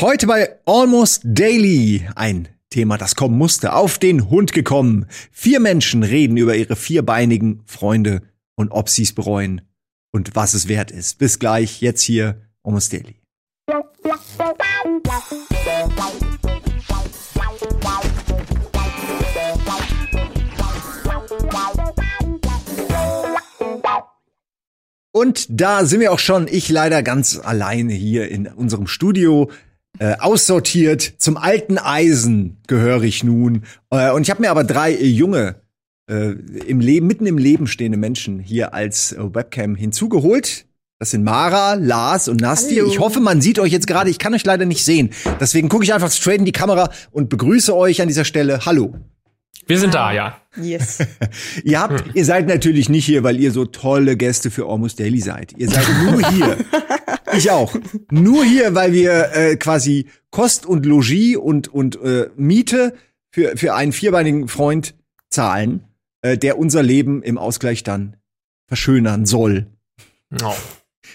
Heute bei Almost Daily ein Thema, das kommen musste, auf den Hund gekommen. Vier Menschen reden über ihre vierbeinigen Freunde und ob sie es bereuen und was es wert ist. Bis gleich, jetzt hier Almost Daily. Und da sind wir auch schon, ich leider ganz alleine hier in unserem Studio. Äh, aussortiert, zum alten Eisen gehöre ich nun. Äh, und ich habe mir aber drei äh, junge, äh, im Leben, mitten im Leben stehende Menschen hier als äh, Webcam hinzugeholt. Das sind Mara, Lars und Nasti. Hallo. Ich hoffe, man sieht euch jetzt gerade. Ich kann euch leider nicht sehen. Deswegen gucke ich einfach straight in die Kamera und begrüße euch an dieser Stelle. Hallo. Wir sind da, ja. Yes. Ihr habt, ihr seid natürlich nicht hier, weil ihr so tolle Gäste für Almost Daily seid. Ihr seid nur hier. Ich auch. Nur hier, weil wir äh, quasi Kost und Logis und und äh, Miete für für einen vierbeinigen Freund zahlen, äh, der unser Leben im Ausgleich dann verschönern soll. Oh.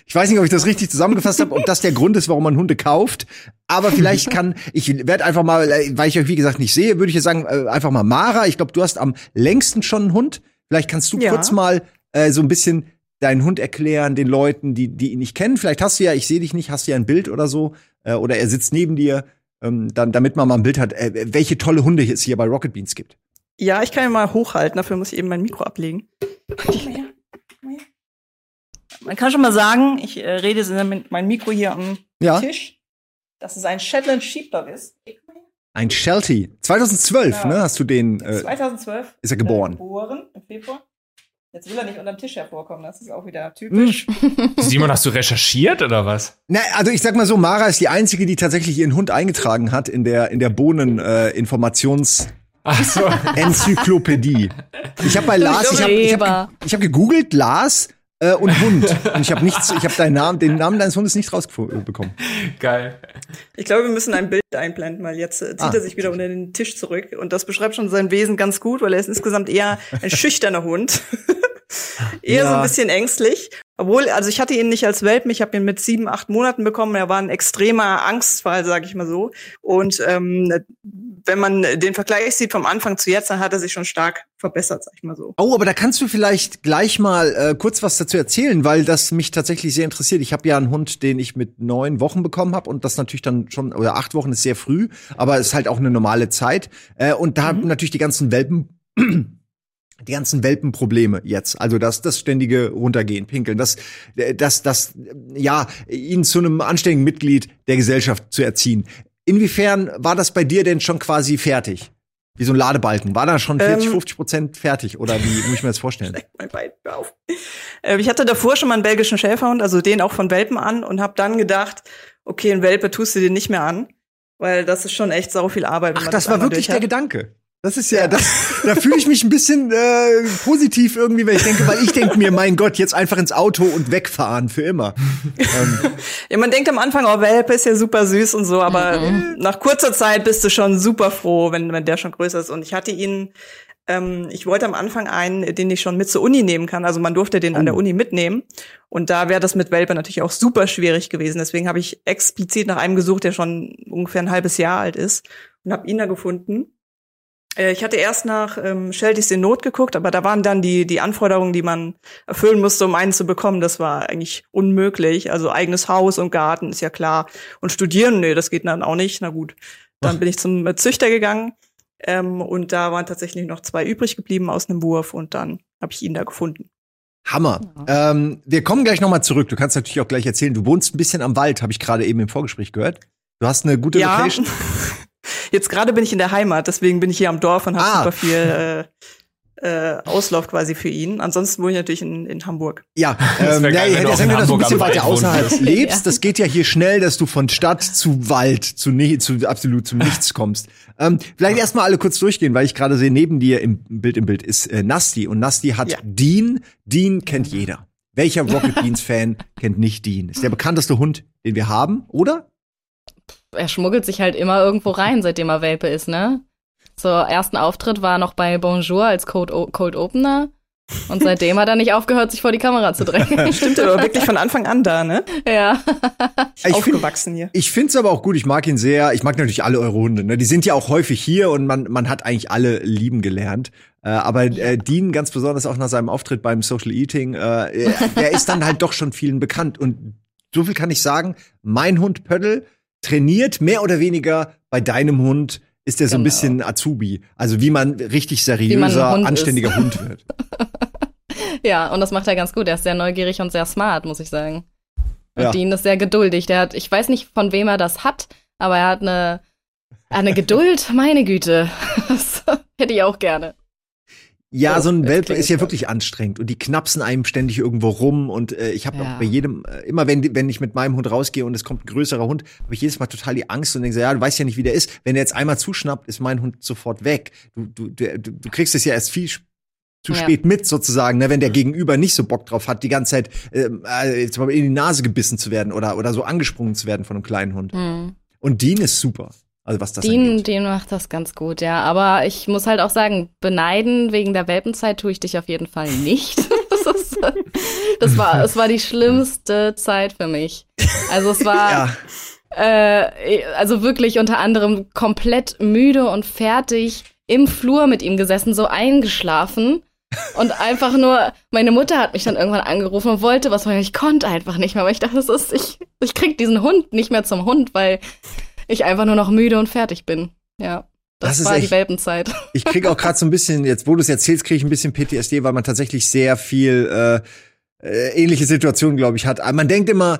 Ich weiß nicht, ob ich das richtig zusammengefasst habe, ob das der Grund ist, warum man Hunde kauft. Aber vielleicht kann, ich werde einfach mal, äh, weil ich euch wie gesagt nicht sehe, würde ich jetzt sagen, äh, einfach mal Mara. Ich glaube, du hast am längsten schon einen Hund. Vielleicht kannst du Ja. kurz mal äh, so ein bisschen deinen Hund erklären, den Leuten, die, die ihn nicht kennen. Vielleicht hast du ja, ich sehe dich nicht, hast du ja ein Bild oder so. Äh, oder er sitzt neben dir, ähm, dann, damit man mal ein Bild hat, äh, welche tolle Hunde es hier bei Rocket Beans gibt. Ja, ich kann ihn mal hochhalten, dafür muss ich eben mein Mikro ablegen. Man kann schon mal sagen, ich äh, rede jetzt mit meinem Mikro hier am Ja. Tisch, dass es ein Shetland Sheepdog ist. Ein Sheltie. 2012, Ja. ne, hast du den, äh, 2012 ist er geboren. Äh, geboren im Februar. Jetzt will er nicht unterm Tisch hervorkommen, das ist auch wieder typisch. Simon, hast du recherchiert oder was? Na, also ich sag mal so, Mara ist die einzige, die tatsächlich ihren Hund eingetragen hat in der in der Bohnen äh, Informations Ach so. Enzyklopädie. Ich habe bei Lars, ich habe ich hab, ich hab gegoogelt Lars äh, und Hund und ich habe nichts, ich habe deinen Namen, den Namen deines Hundes nicht rausbekommen. Geil. Ich glaube, wir müssen ein Bild einblenden, weil jetzt äh, zieht Ah. er sich wieder unter den Tisch zurück. Und das beschreibt schon sein Wesen ganz gut, weil er ist insgesamt eher ein schüchterner Hund. eher so Ja. ein bisschen ängstlich. Obwohl, also ich hatte ihn nicht als Welpen, ich habe ihn mit sieben, acht Monaten bekommen. Er war ein extremer Angstfall, sage ich mal so. Und ähm, wenn man den Vergleich sieht vom Anfang zu jetzt, dann hat er sich schon stark verbessert, sag ich mal so. Oh, aber da kannst du vielleicht gleich mal äh, kurz was dazu erzählen, weil das mich tatsächlich sehr interessiert. Ich habe ja einen Hund, den ich mit neun Wochen bekommen habe und das natürlich dann schon oder acht Wochen ist sehr früh, aber es ist halt auch eine normale Zeit. Äh, und da haben natürlich die ganzen Welpen die ganzen Welpenprobleme jetzt, also das das ständige runtergehen, pinkeln, das äh, das das äh, ja ihn zu einem anständigen Mitglied der Gesellschaft zu erziehen. Inwiefern war das bei dir denn schon quasi fertig? Wie so ein Ladebalken. War da schon 40, Ähm. 50 Prozent fertig? Oder wie muss ich mir das vorstellen? mein Bein, auf. Äh, ich hatte davor schon mal einen belgischen Schäferhund, also den auch von Welpen an und habe dann gedacht, okay, ein Welpe tust du dir nicht mehr an, weil das ist schon echt sau viel Arbeit. Ach, man das war wirklich der. Gedanke. Das ist ja, das, da fühle ich mich ein bisschen äh, positiv irgendwie, weil ich denke, weil ich denke mir, mein Gott, jetzt einfach ins Auto und wegfahren für immer. ähm, Ja, man denkt am Anfang, oh, Welpe ist ja super süß und so, aber Mhm. nach kurzer Zeit bist du schon super froh, wenn, wenn der schon größer ist. Und ich hatte ihn, ähm, ich wollte am Anfang einen, den ich schon mit zur Uni nehmen kann. Also man durfte den an Oh. der Uni mitnehmen. Und da wäre das mit Welpe natürlich auch super schwierig gewesen. Deswegen habe ich explizit nach einem gesucht, der schon ungefähr ein halbes Jahr alt ist und habe ihn da gefunden. Äh, Ich hatte erst nach ähm, Shelties in Not geguckt, aber da waren dann die, die Anforderungen, die man erfüllen musste, um einen zu bekommen. Das war eigentlich unmöglich. Also eigenes Haus und Garten ist ja klar. Und studieren, nee, das geht dann auch nicht. Na gut. Dann bin ich zum äh, Züchter gegangen. Ähm, und da waren tatsächlich noch zwei übrig geblieben aus einem Wurf und dann habe ich ihn da gefunden. Hammer. Ähm, wir kommen gleich nochmal zurück. Du kannst natürlich auch gleich erzählen. Du wohnst ein bisschen am Wald, habe ich gerade eben im Vorgespräch gehört. Du hast eine gute Ja. Location. Jetzt gerade bin ich in der Heimat, deswegen bin ich hier am Dorf und habe Ah. super viel äh, äh, Auslauf quasi für ihn. Ansonsten wohne ich natürlich in, in Hamburg. Ja, Das ähm, ja, geil, ich wenn hätte du ja du ein bisschen weiter außerhalb würdest. lebst. Ja. Das geht ja hier schnell, dass du von Stadt zu Wald, zu, zu absolut zum Nichts kommst. Ähm, vielleicht erstmal alle kurz durchgehen, weil ich gerade sehe, neben dir im Bild im Bild ist äh, Nasti und Nasti hat Ja. Dean. Dean kennt jeder. Welcher Rocket Beans Fan kennt nicht Dean? Ist der bekannteste Hund, den wir haben, oder? Er schmuggelt sich halt immer irgendwo rein, seitdem er Welpe ist, ne? So, ersten Auftritt war noch bei Bonjour als Cold, o Cold Opener. Und seitdem hat er nicht aufgehört, sich vor die Kamera zu drängen. Stimmt, aber wirklich von Anfang an da, ne? ja. Ich find- Aufgewachsen hier. Ich finde es aber auch gut, ich mag ihn sehr. Ich mag natürlich alle eure Hunde. Ne? Die sind ja auch häufig hier und man, man hat eigentlich alle lieben gelernt. Äh, aber äh, Dean ganz besonders auch nach seinem Auftritt beim Social Eating, äh, äh, der ist dann halt doch schon vielen bekannt. Und so viel kann ich sagen, mein Hund Pöddel trainiert mehr oder weniger bei deinem Hund ist er so ein Genau. bisschen Azubi. Also wie man richtig man seriöser, Hund ist. anständiger Hund wird. ja, und das macht er ganz gut. Er ist sehr neugierig und sehr smart, muss ich sagen. Und Ja. Dean ist sehr geduldig. Der hat, ich weiß nicht, von wem er das hat, aber er hat eine, eine Geduld, meine Güte. Das hätte ich auch gerne. Ja, Oh, so ein Welpe ist ja wirklich anstrengend und die knapsen einem ständig irgendwo rum und äh, ich habe Ja. auch bei jedem, äh, immer wenn, wenn ich mit meinem Hund rausgehe und es kommt ein größerer Hund, habe ich jedes Mal total die Angst und denke so, ja, du weißt ja nicht, wie der ist. Wenn der jetzt einmal zuschnappt, ist mein Hund sofort weg. Du, du, du, du kriegst es ja erst viel zu Ja. spät mit sozusagen, ne, wenn der Gegenüber nicht so Bock drauf hat, die ganze Zeit ähm, äh, jetzt mal in die Nase gebissen zu werden oder, oder so angesprungen zu werden von einem kleinen Hund. Hm. Und Dean ist super. Also was das Dean, angeht. Dean macht das ganz gut, ja. Aber ich muss halt auch sagen, beneiden wegen der Welpenzeit tue ich dich auf jeden Fall nicht. Das, ist, das war, es war die schlimmste Zeit für mich. Also es war, Ja, äh, also wirklich unter anderem komplett müde und fertig im Flur mit ihm gesessen, so eingeschlafen. Und einfach nur, meine Mutter hat mich dann irgendwann angerufen und wollte was, weil ich konnte einfach nicht mehr, weil ich dachte, das ist, ich, ich krieg diesen Hund nicht mehr zum Hund, weil ich einfach nur noch müde und fertig bin. Ja. Das, Das war die echt- Welpenzeit. Ich kriege auch gerade so ein bisschen, jetzt wo du es erzählst, kriege ich ein bisschen PTSD, weil man tatsächlich sehr viel äh, äh, ähnliche Situationen, glaube ich, hat. Aber man denkt immer,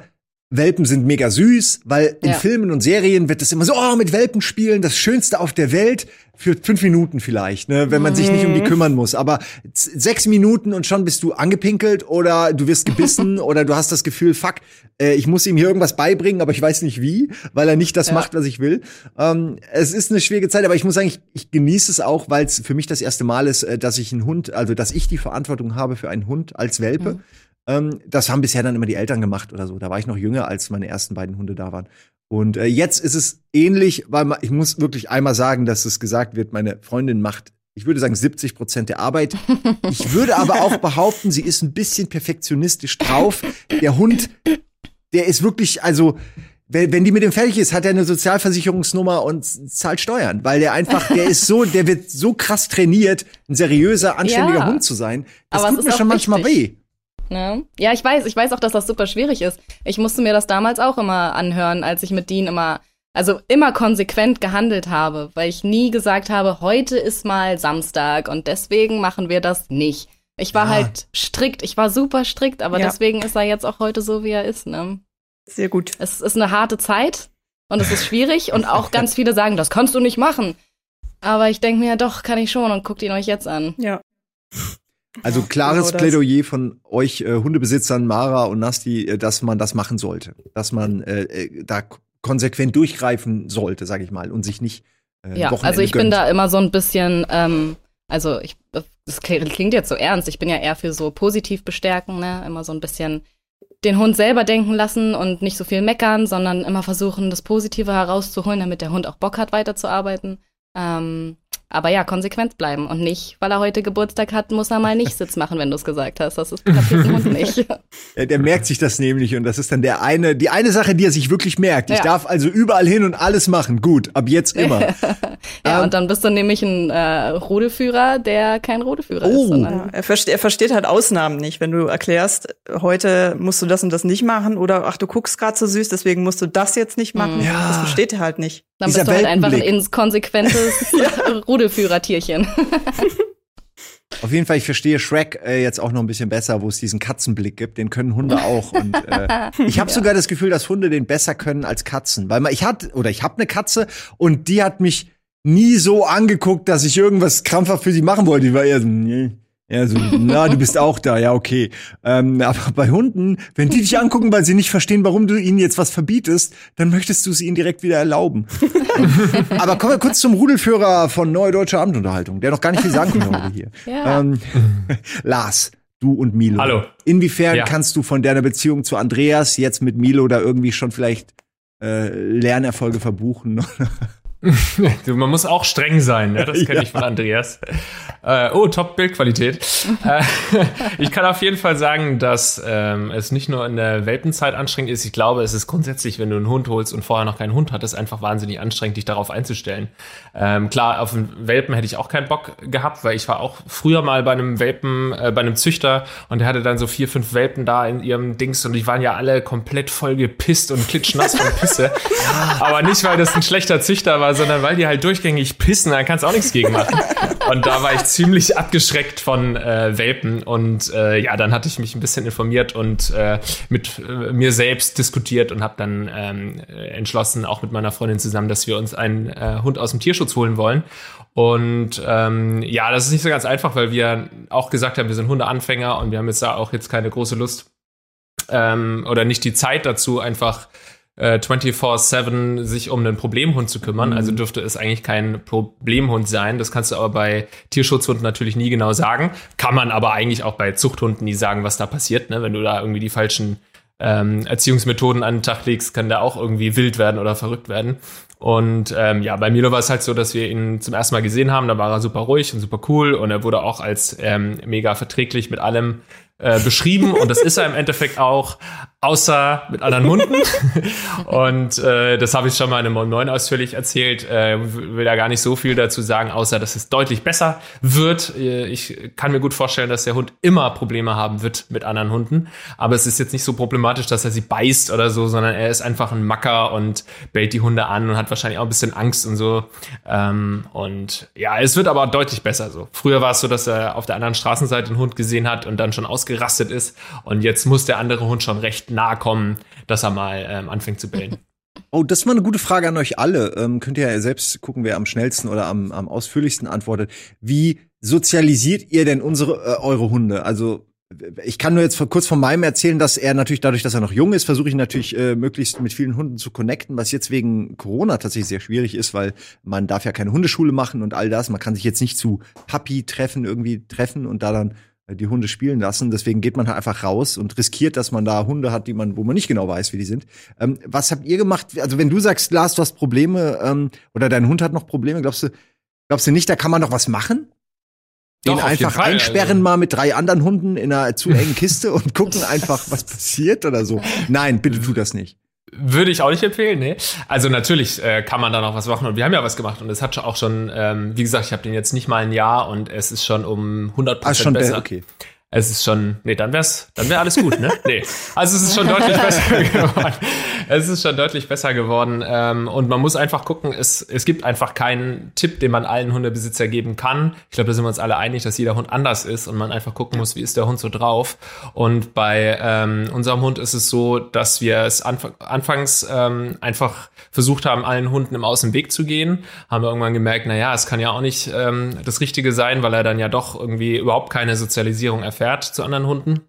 Welpen sind mega süß, weil in Ja. Filmen und Serien wird das immer so, oh, mit Welpen spielen, das Schönste auf der Welt für fünf Minuten vielleicht, ne, wenn man sich nicht um die kümmern muss. Aber sechs Minuten und schon bist du angepinkelt oder du wirst gebissen oder du hast das Gefühl, fuck, äh, ich muss ihm hier irgendwas beibringen, aber ich weiß nicht wie, weil er nicht das Ja. macht, was ich will. Ähm, es ist eine schwierige Zeit, aber ich muss sagen, ich, ich genieße es auch, weil es für mich das erste Mal ist, äh, dass ich einen Hund, also dass ich die Verantwortung habe für einen Hund als Welpe. Ähm, das haben bisher dann immer die Eltern gemacht oder so. Da war ich noch jünger, als meine ersten beiden Hunde da waren. Und äh, jetzt ist es ähnlich, weil ma- ich muss wirklich einmal sagen, dass es gesagt wird, meine Freundin macht, ich würde sagen 70 Prozent der Arbeit. Ich würde aber auch behaupten, sie ist ein bisschen perfektionistisch drauf. Der Hund, der ist wirklich, also wenn, wenn die mit dem fertig ist, hat er eine Sozialversicherungsnummer und zahlt Steuern, weil der einfach, der ist so, der wird so krass trainiert, ein seriöser, anständiger Ja. Hund zu sein. Das tut mir schon manchmal wichtig. weh. Ne? Ja, ich weiß, ich weiß auch, dass das super schwierig ist. Ich musste mir das damals auch immer anhören, als ich mit Dean immer, also immer konsequent gehandelt habe, weil ich nie gesagt habe, heute ist mal Samstag und deswegen machen wir das nicht. Ich war Ja. halt strikt, ich war super strikt, aber Ja. deswegen ist er jetzt auch heute so, wie er ist. Ne? Sehr gut. Es ist eine harte Zeit und es ist schwierig und auch ganz viele sagen, das kannst du nicht machen. Aber ich denke mir, ja, doch, kann ich schon und guckt ihn euch jetzt an. Ja. Also klares genau. Plädoyer von euch äh, Hundebesitzern, Mara und Nasti, äh, dass man das machen sollte. Dass man äh, äh, da konsequent durchgreifen sollte, sag ich mal, und sich nicht äh, Ja, Wochenende also ich bin gönnt. da immer so ein bisschen, ähm, also ich, das klingt klingt jetzt so ernst, ich bin ja eher für so positiv bestärken, ne? Immer so ein bisschen den Hund selber denken lassen und nicht so viel meckern, sondern immer versuchen, das Positive herauszuholen, damit der Hund auch Bock hat, weiterzuarbeiten. Ähm, aber ja, konsequent bleiben und nicht, weil er heute Geburtstag hat, muss er mal nicht Sitz machen, wenn du es gesagt hast. Das ist kapiert Hund nicht. Ja, der merkt sich das nämlich und das ist dann der eine, die eine Sache, die er sich wirklich merkt. Ich Ja. darf also überall hin und alles machen. Gut, ab jetzt immer. ja, Ähm, und dann bist du nämlich ein äh, Rudelführer, der kein Rudelführer Oh. ist, sondern Ja, er, versteht, er versteht halt Ausnahmen nicht, wenn du erklärst, heute musst du das und das nicht machen oder ach, du guckst gerade so süß, deswegen musst du das jetzt nicht machen. Mhm. Ja. Das versteht er halt nicht. Dann Dieser bist du halt einfach ein Welpenblick. inkonsequentes Rudelführertierchen. Auf jeden Fall, ich verstehe Shrek äh, jetzt auch noch ein bisschen besser, wo es diesen Katzenblick gibt. Den können Hunde auch. Und äh, ich habe sogar das Gefühl, dass Hunde den besser können als Katzen, weil man, ich hatte oder ich habe eine Katze und die hat mich nie so angeguckt, dass ich irgendwas krampfhaft für sie machen wollte. Die war eher so, nee. Ja, so, na, du bist auch da, ja, okay. Ähm, aber bei Hunden, wenn die dich angucken, weil sie nicht verstehen, warum du ihnen jetzt was verbietest, dann möchtest du es ihnen direkt wieder erlauben. aber kommen wir kurz zum Rudelführer von Neue Deutsche Abendunterhaltung, der noch gar nicht viel sagen konnte heute hier. Ja. Ähm, Lars, du und Milo. Hallo. Inwiefern Ja. kannst du von deiner Beziehung zu Andreas jetzt mit Milo da irgendwie schon vielleicht äh, Lernerfolge verbuchen? Man muss auch streng sein, ne? das kenne ich von Andreas. Äh, oh, top Bildqualität. Äh, ich kann auf jeden Fall sagen, dass ähm, es nicht nur in der Welpenzeit anstrengend ist. Ich glaube, es ist grundsätzlich, wenn du einen Hund holst und vorher noch keinen Hund hattest, einfach wahnsinnig anstrengend, dich darauf einzustellen. Ähm, klar, auf einen Welpen hätte ich auch keinen Bock gehabt, weil ich war auch früher mal bei einem Welpen, äh, bei einem Züchter und der hatte dann so vier, fünf Welpen da in ihrem Dings und die waren ja alle komplett voll gepisst und klitschnass von Pisse. Aber nicht, weil das ein schlechter Züchter war, sondern weil die halt durchgängig pissen, da kannst du auch nichts gegen machen. Und da war ich ziemlich abgeschreckt von äh, Welpen. Und äh, ja, dann hatte ich mich ein bisschen informiert und äh, mit äh, mir selbst diskutiert und habe dann ähm, entschlossen, auch mit meiner Freundin zusammen, dass wir uns einen äh, Hund aus dem Tierschutz holen wollen. Und ähm, ja, das ist nicht so ganz einfach, weil wir auch gesagt haben, wir sind Hundeanfänger und wir haben jetzt da auch jetzt keine große Lust ähm, oder nicht die Zeit dazu, einfach äh, 24-7 sich um einen Problemhund zu kümmern. Mhm. Also dürfte es eigentlich kein Problemhund sein. Das kannst du aber bei Tierschutzhunden natürlich nie genau sagen. Kann man aber eigentlich auch bei Zuchthunden nie sagen, was da passiert. Ne? Wenn du da irgendwie die falschen ähm, Erziehungsmethoden an den Tag legst, kann der auch irgendwie wild werden oder verrückt werden. Und ähm, ja, bei Milo war es halt so, dass wir ihn zum ersten Mal gesehen haben. Da war er super ruhig und super cool und er wurde auch als ähm, mega verträglich mit allem äh, beschrieben und das ist er im Endeffekt auch, außer mit anderen Hunden. und äh, das habe ich schon mal in einem 9 ausführlich erzählt. Äh, will da gar nicht so viel dazu sagen, außer dass es deutlich besser wird. Äh, Ich kann mir gut vorstellen, dass der Hund immer Probleme haben wird mit anderen Hunden. Aber es ist jetzt nicht so problematisch, dass er sie beißt oder so, sondern er ist einfach ein Macker und bellt die Hunde an und hat wahrscheinlich auch ein bisschen Angst und so. Ähm, und ja, es wird aber deutlich besser so. Früher war es so, dass er auf der anderen Straßenseite einen Hund gesehen hat und dann schon ausgerastet ist. Und jetzt muss der andere Hund schon recht nahe kommen, dass er mal ähm, anfängt zu bellen. Oh, das ist mal eine gute Frage an euch alle. Ähm, könnt ihr ja selbst gucken, wer am schnellsten oder am, am ausführlichsten antwortet. Wie sozialisiert ihr denn unsere äh, eure Hunde? Also ich kann nur jetzt kurz von meinem erzählen, dass er natürlich dadurch, dass er noch jung ist, versuche ich natürlich äh, möglichst mit vielen Hunden zu connecten, was jetzt wegen Corona tatsächlich sehr schwierig ist, weil man darf ja keine Hundeschule machen und all das. Man kann sich jetzt nicht zu Papi treffen irgendwie treffen und da dann die Hunde spielen lassen. Deswegen geht man halt einfach raus und riskiert, dass man da Hunde hat, die man, wo man nicht genau weiß, wie die sind. Ähm, was habt ihr gemacht? Also wenn du sagst, Lars, du hast Probleme ähm, oder dein Hund hat noch Probleme, glaubst du, glaubst du nicht, da kann man noch was machen? Den Doch, einfach Fall, einsperren also- mal mit drei anderen Hunden in einer zu engen Kiste und gucken einfach, was passiert oder so. Nein, bitte tu das nicht. Würde ich auch nicht empfehlen, nee. Also natürlich äh, kann man da noch was machen und wir haben ja was gemacht und es hat schon auch schon, ähm, wie gesagt, ich habe den jetzt nicht mal ein Jahr und es ist schon um 100 Ah, schon besser. besser. Okay. Es ist schon, nee, dann wär's, dann wäre alles gut, ne? Nee. Also es ist schon deutlich besser geworden. Es ist schon deutlich besser geworden. Ähm, und man muss einfach gucken, es, es gibt einfach keinen Tipp, den man allen Hundebesitzer geben kann. Ich glaube, da sind wir uns alle einig, dass jeder Hund anders ist und man einfach gucken muss, wie ist der Hund so drauf. Und bei ähm, unserem Hund ist es so, dass wir es anf anfangs ähm, einfach versucht haben, allen Hunden im Außenweg zu gehen. Haben wir irgendwann gemerkt, na ja, es kann ja auch nicht ähm, das Richtige sein, weil er dann ja doch irgendwie überhaupt keine Sozialisierung erfährt zu anderen Hunden.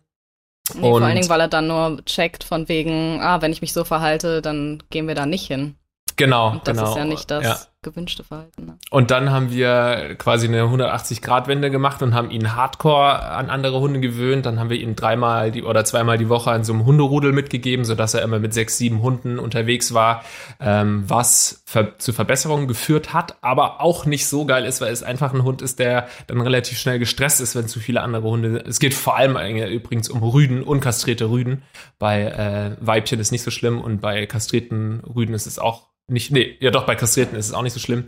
Nee, vor Und- allen Dingen, weil er dann nur checkt von wegen, ah, wenn ich mich so verhalte, dann gehen wir da nicht hin. Genau, Und das genau. ist ja nicht das Ja. Gewünschte Verhalten. Ne? Und dann haben wir quasi eine 180-Grad-Wende gemacht und haben ihn hardcore an andere Hunde gewöhnt. Dann haben wir ihn dreimal die, oder zweimal die Woche an so einem Hunderudel mitgegeben, sodass er immer mit sechs, sieben Hunden unterwegs war, ähm, was ver zu Verbesserungen geführt hat, aber auch nicht so geil ist, weil es einfach ein Hund ist, der dann relativ schnell gestresst ist, wenn zu viele andere Hunde. Es geht vor allem übrigens um Rüden, unkastrierte Rüden. Bei äh, Weibchen ist nicht so schlimm und bei kastrierten Rüden ist es auch nicht, nee, ja doch, bei Kastrierten ist es auch nicht so schlimm.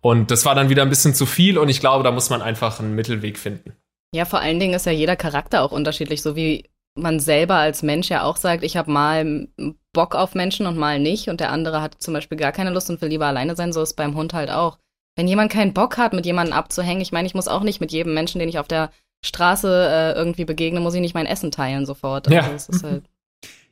Und das war dann wieder ein bisschen zu viel und ich glaube, da muss man einfach einen Mittelweg finden. Ja, vor allen Dingen ist ja jeder Charakter auch unterschiedlich, so wie man selber als Mensch ja auch sagt, ich habe mal Bock auf Menschen und mal nicht und der andere hat zum Beispiel gar keine Lust und will lieber alleine sein, so ist beim Hund halt auch. Wenn jemand keinen Bock hat, mit jemandem abzuhängen, ich meine, ich muss auch nicht mit jedem Menschen, den ich auf der Straße äh, irgendwie begegne, muss ich nicht mein Essen teilen sofort. Ja. Also ist halt,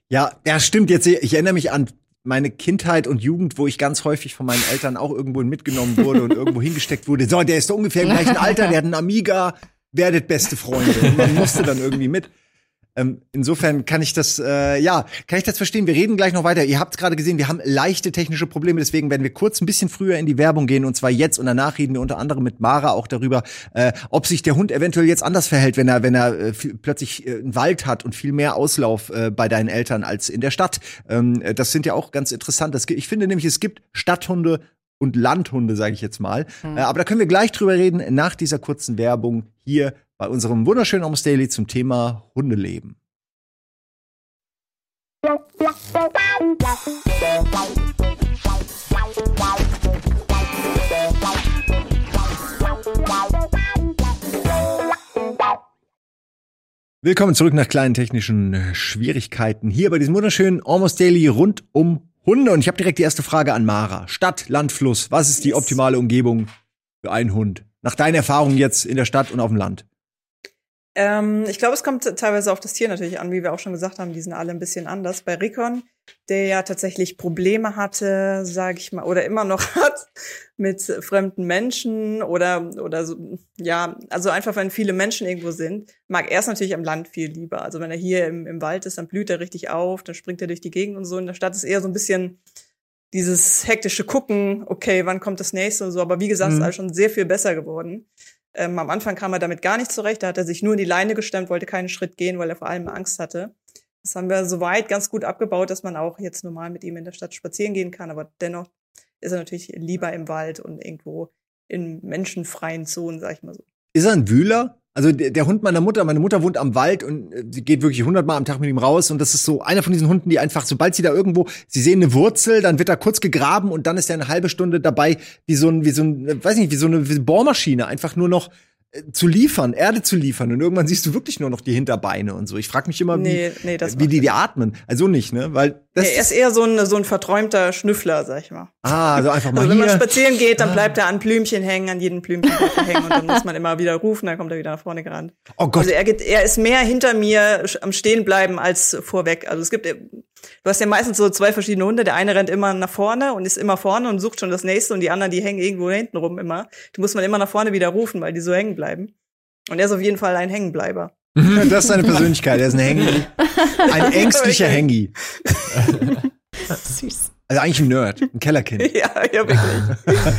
Ja, ja, stimmt. Jetzt, ich erinnere mich an meine Kindheit und Jugend, wo ich ganz häufig von meinen Eltern auch irgendwo mitgenommen wurde und irgendwo hingesteckt wurde. So, der ist ungefähr im gleichen Alter, der hat einen Amiga, werdet beste Freunde. Und man musste dann irgendwie mit. Ähm, insofern kann ich das, äh, ja, kann ich das verstehen. Wir reden gleich noch weiter. Ihr habt gerade gesehen, wir haben leichte technische Probleme, deswegen werden wir kurz ein bisschen früher in die Werbung gehen und zwar jetzt und danach reden wir unter anderem mit Mara auch darüber, äh, ob sich der Hund eventuell jetzt anders verhält, wenn er, wenn er äh, plötzlich äh, einen Wald hat und viel mehr Auslauf äh, bei deinen Eltern als in der Stadt. Ähm, äh, das sind ja auch ganz interessant. Das, ich finde nämlich, es gibt Stadthunde und Landhunde, sage ich jetzt mal. Mhm. Aber da können wir gleich drüber reden nach dieser kurzen Werbung hier bei unserem wunderschönen Almost Daily zum Thema Hundeleben. Willkommen zurück nach kleinen technischen Schwierigkeiten hier bei diesem wunderschönen Almost Daily rund um Hunde. Und ich habe direkt die erste Frage an Mara. Stadt, Land, Fluss. Was ist die optimale Umgebung für einen Hund? Nach deinen Erfahrungen jetzt in der Stadt und auf dem Land. Ähm, ich glaube, es kommt teilweise auf das Tier natürlich an, wie wir auch schon gesagt haben, die sind alle ein bisschen anders. Bei Rikon, der ja tatsächlich Probleme hatte, sage ich mal, oder immer noch hat mit fremden Menschen oder oder so, ja, also einfach wenn viele Menschen irgendwo sind, mag er es natürlich am Land viel lieber. Also wenn er hier im, im Wald ist, dann blüht er richtig auf, dann springt er durch die Gegend und so. In der Stadt ist eher so ein bisschen dieses hektische Gucken, okay, wann kommt das nächste und so. Aber wie gesagt, mhm. ist alles schon sehr viel besser geworden. Ähm, am Anfang kam er damit gar nicht zurecht. Da hat er sich nur in die Leine gestemmt, wollte keinen Schritt gehen, weil er vor allem Angst hatte. Das haben wir soweit ganz gut abgebaut, dass man auch jetzt normal mit ihm in der Stadt spazieren gehen kann. Aber dennoch ist er natürlich lieber im Wald und irgendwo in menschenfreien Zonen, sag ich mal so. Ist er ein Wühler? Also der, der, Hund meiner Mutter, meine Mutter wohnt am Wald und äh, sie geht wirklich hundertmal am Tag mit ihm raus und das ist so einer von diesen Hunden, die einfach, sobald sie da irgendwo, sie sehen eine Wurzel, dann wird da kurz gegraben und dann ist er eine halbe Stunde dabei, wie so ein, wie so ein, weiß nicht, wie so eine Bohrmaschine, einfach nur noch zu liefern, Erde zu liefern und irgendwann siehst du wirklich nur noch die Hinterbeine und so. Ich frage mich immer, wie, nee, nee, wie die die atmen. Also nicht, ne? Weil das er ist eher so ein, so ein verträumter Schnüffler, sag ich mal. Ah, also einfach mal also wenn man spazieren geht, dann bleibt er an Blümchen hängen, an jedem Blümchen hängen und dann muss man immer wieder rufen, dann kommt er wieder nach vorne gerannt. Oh Gott. Also er geht, er ist mehr hinter mir am Stehen bleiben als vorweg. Also es gibt Du hast ja meistens so zwei verschiedene Hunde. Der eine rennt immer nach vorne und ist immer vorne und sucht schon das nächste und die anderen, die hängen irgendwo hinten rum immer. Die muss man immer nach vorne wieder rufen, weil die so hängen bleiben. Und er ist auf jeden Fall ein Hängenbleiber. Das ist seine Persönlichkeit. Er ist ein Hängi. Ein ängstlicher Hängi. Süß. Also eigentlich ein Nerd, ein Kellerkind. ja, ja, wirklich.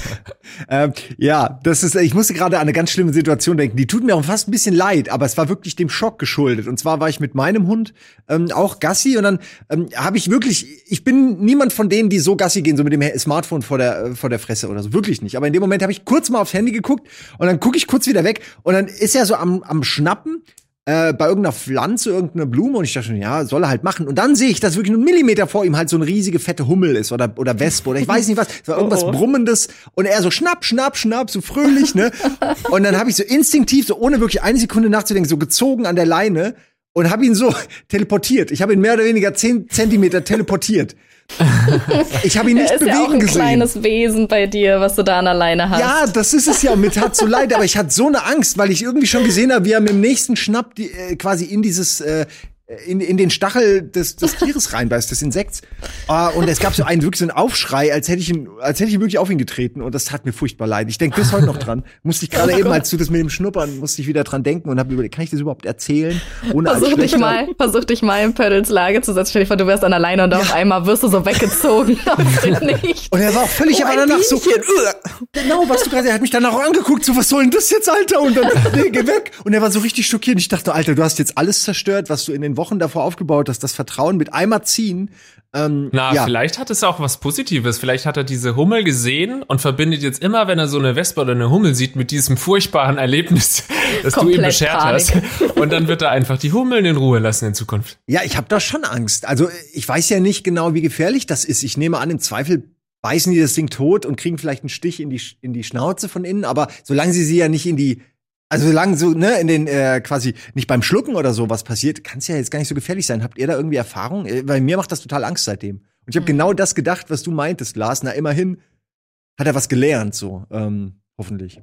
ähm, ja, das ist, ich musste gerade an eine ganz schlimme Situation denken. Die tut mir auch fast ein bisschen leid, aber es war wirklich dem Schock geschuldet. Und zwar war ich mit meinem Hund ähm, auch Gassi und dann ähm, habe ich wirklich, ich bin niemand von denen, die so Gassi gehen, so mit dem Smartphone vor der, vor der Fresse oder so. Wirklich nicht. Aber in dem Moment habe ich kurz mal aufs Handy geguckt und dann gucke ich kurz wieder weg und dann ist er so am, am Schnappen äh, bei irgendeiner Pflanze, irgendeine Blume und ich dachte schon, ja, soll er halt machen. Und dann sehe ich, dass wirklich ein Millimeter vor ihm halt so eine riesige fette Hummel ist oder, oder Wespe oder ich weiß nicht was, es war irgendwas oh oh. Brummendes und er so schnapp, schnapp, schnapp, so fröhlich, ne? und dann habe ich so instinktiv, so ohne wirklich eine Sekunde nachzudenken, so gezogen an der Leine und habe ihn so teleportiert. Ich habe ihn mehr oder weniger zehn Zentimeter teleportiert. Ich habe ihn nicht er ist bewegen ja auch ein gesehen. kleines Wesen bei dir, was du da an alleine hast. Ja, das ist es ja. Und mir tat so leid, aber ich hatte so eine Angst, weil ich irgendwie schon gesehen habe, wie er mit dem nächsten Schnapp die, äh, quasi in dieses äh, in, in den Stachel des, des Tieres reinbeißt, des Insekts. Uh, und es gab so einen wirklich so einen Aufschrei, als hätte ich ihn, als hätte ich wirklich auf ihn getreten. Und das tat mir furchtbar leid. Ich denke bis heute noch dran. Musste ich gerade oh eben, als du das mit dem Schnuppern, musste ich wieder dran denken und habe überlegt, kann ich das überhaupt erzählen? Ohne versuch dich mal, versuch dich mal in Pöttels Lage zu setzen. Stell dir vor, du wärst an alleine und ja. auf einmal wirst du so weggezogen. nicht. Und er war auch völlig, oh, aber danach so, genau, was du gerade, er hat mich danach auch angeguckt, so, was soll denn das jetzt, Alter? Und dann, nee, geh weg. Und er war so richtig schockiert. Ich dachte, Alter, du hast jetzt alles zerstört, was du in den Wochen davor aufgebaut, dass das Vertrauen mit einmal ziehen. Ähm, Na, ja. vielleicht hat es auch was Positives. Vielleicht hat er diese Hummel gesehen und verbindet jetzt immer, wenn er so eine Wespe oder eine Hummel sieht, mit diesem furchtbaren Erlebnis, das du ihm beschert Panik. hast. Und dann wird er einfach die Hummeln in Ruhe lassen in Zukunft. Ja, ich habe da schon Angst. Also ich weiß ja nicht genau, wie gefährlich das ist. Ich nehme an, im Zweifel beißen die das Ding tot und kriegen vielleicht einen Stich in die, in die Schnauze von innen, aber solange sie sie ja nicht in die also solange so, ne, in den äh, quasi nicht beim Schlucken oder so was passiert, kann es ja jetzt gar nicht so gefährlich sein. Habt ihr da irgendwie Erfahrung? Äh, weil mir macht das total Angst seitdem. Und ich habe mhm. genau das gedacht, was du meintest, Lars. Na, immerhin hat er was gelernt, so, ähm, hoffentlich.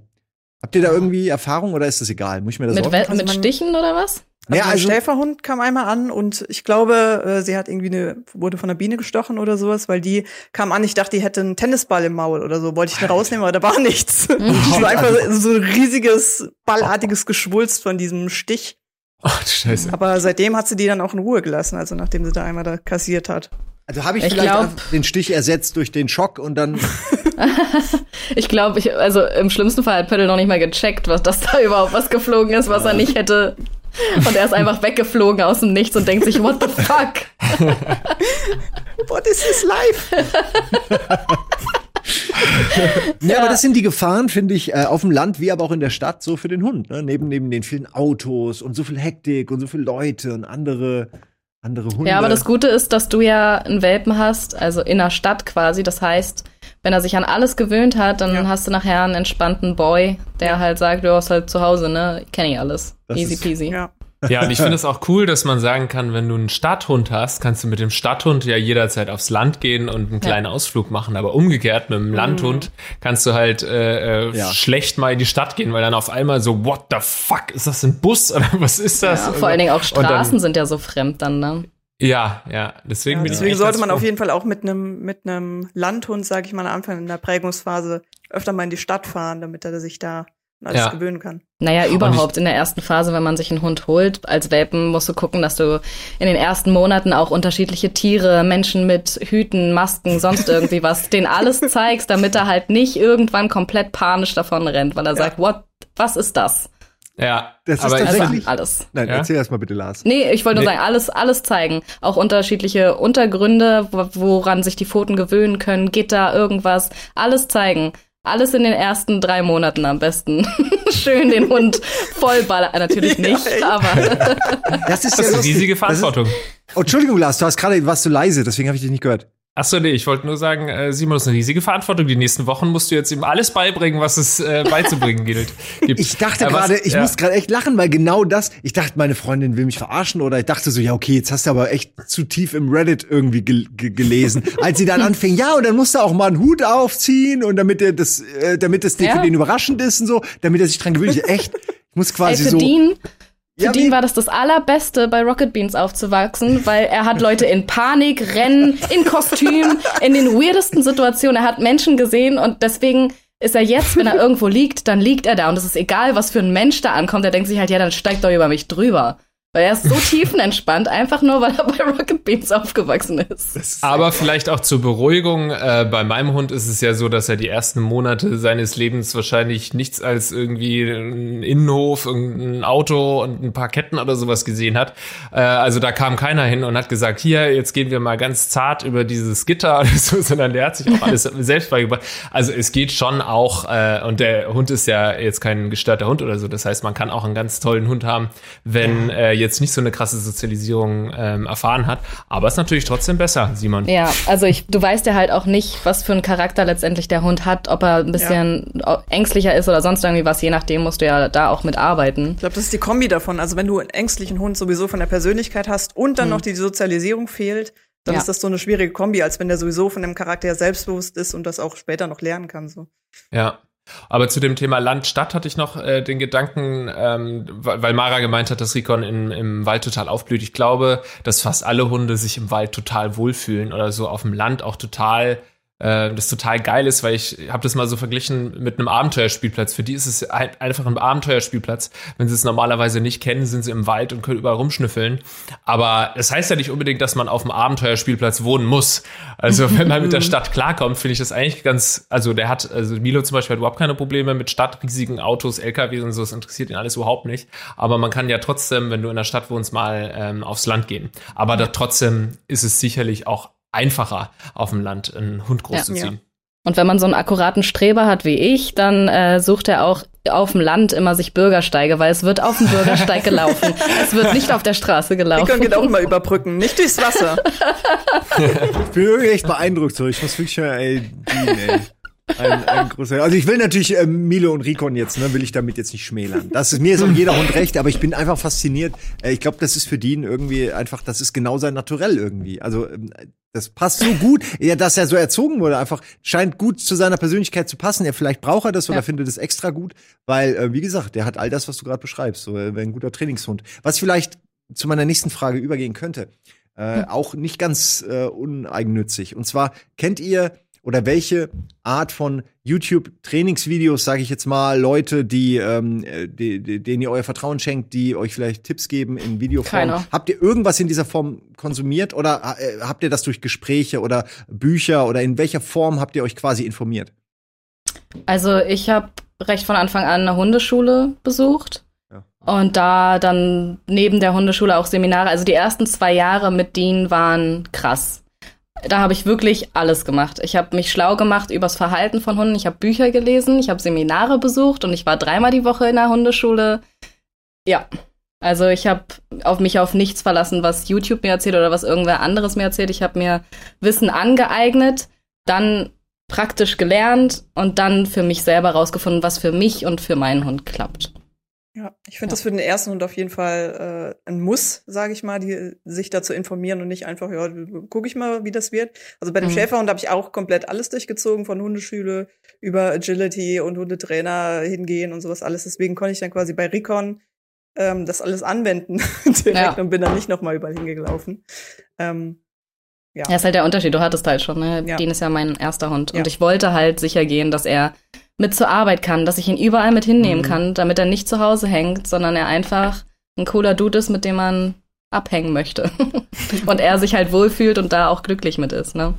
Habt ihr da irgendwie Erfahrung oder ist das egal? Muss ich mir das Mit, mit Stichen oder was? Also ja, also Schäferhund kam einmal an und ich glaube, äh, sie hat irgendwie eine, wurde von einer Biene gestochen oder sowas, weil die kam an, ich dachte, die hätte einen Tennisball im Maul oder so. Wollte ich da rausnehmen, aber da war nichts. Mhm. Es war einfach so ein riesiges, ballartiges Geschwulst von diesem Stich. Ach, du Scheiße. Aber seitdem hat sie die dann auch in Ruhe gelassen, also nachdem sie da einmal da kassiert hat. Also habe ich, ich, vielleicht glaub, den Stich ersetzt durch den Schock und dann. ich glaube, ich, also im schlimmsten Fall hat Pöttl noch nicht mal gecheckt, was das da überhaupt was geflogen ist, was er nicht hätte und er ist einfach weggeflogen aus dem Nichts und denkt sich, what the fuck? what is this life? ja, aber das sind die Gefahren, finde ich, äh, auf dem Land wie aber auch in der Stadt so für den Hund. Ne? Neben, neben den vielen Autos und so viel Hektik und so viele Leute und andere, andere Hunde. Ja, aber das Gute ist, dass du ja einen Welpen hast, also in der Stadt quasi. Das heißt, wenn er sich an alles gewöhnt hat, dann Ja. hast du nachher einen entspannten Boy, der halt sagt, du hast halt zu Hause, ne? Kenn ich alles. Das Easy ist- peasy. Ja. Ja, und ich finde es auch cool, dass man sagen kann, wenn du einen Stadthund hast, kannst du mit dem Stadthund ja jederzeit aufs Land gehen und einen kleinen Ausflug machen. Aber umgekehrt, mit dem Landhund kannst du halt äh, äh, Ja. schlecht mal in die Stadt gehen, weil dann auf einmal so, what the fuck, ist das ein Bus oder was ist das? Ja, vor allen Dingen auch Und dann- Straßen sind ja so fremd dann, ne? Ja, ja, deswegen Ja, bin ich deswegen sollte man froh. auf jeden Fall auch mit einem mit einem Landhund, sage ich mal, am Anfang in der Prägungsphase öfter mal in die Stadt fahren, damit er sich da an alles Ja. gewöhnen kann. Naja, überhaupt in der ersten Phase, wenn man sich einen Hund holt, als Welpen musst du gucken, dass du in den ersten Monaten auch unterschiedliche Tiere, Menschen mit Hüten, Masken, sonst irgendwie was, denen alles zeigst, damit er halt nicht irgendwann komplett panisch davon rennt, weil er sagt, what, was ist das? Ja, Das ist aber ich Also Tatsächlich? alles. Nein, Ja? erzähl erst mal bitte, Lars. Nee, ich wollte nur Nee. sagen, alles, alles zeigen. Auch unterschiedliche Untergründe, wo- woran sich die Pfoten gewöhnen können, Gitter, irgendwas. Alles zeigen. Alles in den ersten drei Monaten am besten. Schön den Hund vollballern. Äh, Natürlich nicht, echt? aber Das ist das ja ist eine riesige Das ist- Verantwortung. Oh, Entschuldigung, Lars, du hast gerade warst du leise, deswegen habe ich dich nicht gehört. Achso, nee, ich wollte nur sagen, äh, Simon, das ist eine riesige Verantwortung. Die nächsten Wochen musst du jetzt ihm alles beibringen, was es äh, beizubringen gilt. gibt. Ich dachte Äh, gerade, ich ja. muss gerade echt lachen, weil genau das, ich dachte, meine Freundin will mich verarschen oder ich dachte so, ja, okay, jetzt hast du aber echt zu tief im Reddit irgendwie gel ge gelesen. Als sie dann anfing, ja, und dann musst du auch mal einen Hut aufziehen und damit er das, äh, damit das Ja. für den überraschend ist und so, damit er sich dran gewöhnt. Ich, echt, ich muss ey, quasi für so. Für Ja, Dean wie- war das das allerbeste, bei Rocket Beans aufzuwachsen, weil er hat Leute in Panik, Rennen, in Kostüm, in den weirdesten Situationen. Er hat Menschen gesehen und deswegen ist er jetzt, wenn er irgendwo liegt, dann liegt er da und es ist egal, was für ein Mensch da ankommt. Er denkt sich halt, ja, dann steigt doch über mich drüber. Weil er ist so tiefenentspannt, einfach nur, weil er bei Rocket Beans aufgewachsen ist. Aber vielleicht auch zur Beruhigung. Äh, bei meinem Hund ist es ja so, dass er die ersten Monate seines Lebens wahrscheinlich nichts als irgendwie einen Innenhof, ein Auto und ein paar Ketten oder sowas gesehen hat. Äh, also da kam keiner hin und hat gesagt, hier, jetzt gehen wir mal ganz zart über dieses Gitter oder so, sondern der hat sich auch alles selbst beigebracht. Also es geht schon auch, äh, und der Hund ist ja jetzt kein gestörter Hund oder so. Das heißt, man kann auch einen ganz tollen Hund haben, wenn äh, jetzt nicht so eine krasse Sozialisierung ähm, erfahren hat. Aber ist natürlich trotzdem besser, Simon. Ja, also ich, du weißt ja halt auch nicht, was für einen Charakter letztendlich der Hund hat, ob er ein bisschen ängstlicher ist oder sonst irgendwie was. Je nachdem musst du ja da auch mit arbeiten. Ich glaube, das ist die Kombi davon. Also wenn du einen ängstlichen Hund sowieso von der Persönlichkeit hast und dann noch die Sozialisierung fehlt, dann Ja. ist das so eine schwierige Kombi, als wenn der sowieso von dem Charakter selbstbewusst ist und das auch später noch lernen kann. So. Ja. Aber zu dem Thema Land-Stadt hatte ich noch äh, den Gedanken, ähm, weil Mara gemeint hat, dass Rikon in, im Wald total aufblüht. Ich glaube, dass fast alle Hunde sich im Wald total wohlfühlen oder so auf dem Land auch total äh, das total geil ist, weil ich habe das mal so verglichen mit einem Abenteuerspielplatz. Für die ist es ein, einfach ein Abenteuerspielplatz. Wenn sie es normalerweise nicht kennen, sind sie im Wald und können überall rumschnüffeln. Aber das heißt ja nicht unbedingt, dass man auf dem Abenteuerspielplatz wohnen muss. Also wenn man mit der Stadt klarkommt, finde ich das eigentlich ganz, also der hat, also Milo zum Beispiel hat überhaupt keine Probleme mit stadtriesigen Autos, LKWs und so, das interessiert ihn alles überhaupt nicht. Aber man kann ja trotzdem, wenn du in der Stadt wohnst, mal ähm, aufs Land gehen. Aber da trotzdem ist es sicherlich auch einfacher, auf dem Land einen Hund großzuziehen. Und wenn man so einen akkuraten Streber hat wie ich, dann äh, sucht er auch auf dem Land immer sich Bürgersteige, weil es wird auf dem Bürgersteig gelaufen. es wird nicht auf der Straße gelaufen. Nikon geht auch immer über Brücken, nicht durchs Wasser. Ich bin irgendwie echt beeindruckt. So. Ich muss wirklich schon, ey, Dean, ey. Ein, ein großer, also ich will natürlich äh, Milo und Rikon jetzt, ne, will ich damit jetzt nicht schmälern. Das ist mir ist auch jeder Hund recht, aber ich bin einfach fasziniert. Äh, ich glaube, das ist für Dean irgendwie einfach, das ist genau sein Naturell irgendwie. Also ähm, das passt so gut, ja, dass er so erzogen wurde. Einfach scheint gut zu seiner Persönlichkeit zu passen. Er vielleicht braucht er das oder Ja. findet es extra gut, weil äh, wie gesagt, der hat all das, was du gerade beschreibst. So, er wäre ein guter Trainingshund. Was vielleicht zu meiner nächsten Frage übergehen könnte, äh, auch nicht ganz äh, uneigennützig. Und zwar kennt ihr oder welche Art von YouTube-Trainingsvideos, sage ich jetzt mal, Leute, die, ähm, äh, die, die, denen ihr euer Vertrauen schenkt, die euch vielleicht Tipps geben in Videoform. Keiner. Habt ihr irgendwas in dieser Form konsumiert oder äh, habt ihr das durch Gespräche oder Bücher oder in welcher Form habt ihr euch quasi informiert? Also ich habe recht von Anfang an eine Hundeschule besucht. Ja. Und da dann neben der Hundeschule auch Seminare. Also die ersten zwei Jahre mit Dean waren krass. Da habe ich wirklich alles gemacht. Ich habe mich schlau gemacht übers Verhalten von Hunden. Ich habe Bücher gelesen, ich habe Seminare besucht und ich war dreimal die Woche in der Hundeschule. Ja, also ich habe auf mich auf nichts verlassen, was YouTube mir erzählt oder was irgendwer anderes mir erzählt. Ich habe mir Wissen angeeignet, dann praktisch gelernt und dann für mich selber rausgefunden, was für mich und für meinen Hund klappt. Ja, ich finde ja. das für den ersten Hund auf jeden Fall äh, ein Muss, sage ich mal, die, sich dazu informieren und nicht einfach, ja, gucke ich mal, wie das wird. Also bei dem mhm. Schäferhund habe ich auch komplett alles durchgezogen, von Hundeschule über Agility und Hundetrainer hingehen und sowas alles. Deswegen konnte ich dann quasi bei Recon ähm, das alles anwenden direkt ja. und bin dann nicht nochmal überall hingelaufen. Ähm, ja. ja, ist halt der Unterschied. Du hattest halt schon, ne? Ja. Dean ist ja mein erster Hund. Und ich wollte halt sicher gehen, dass er mit zur Arbeit kann, dass ich ihn überall mit hinnehmen mhm. kann, damit er nicht zu Hause hängt, sondern er einfach ein cooler Dude ist, mit dem man abhängen möchte. und er sich halt wohlfühlt und da auch glücklich mit ist, ne?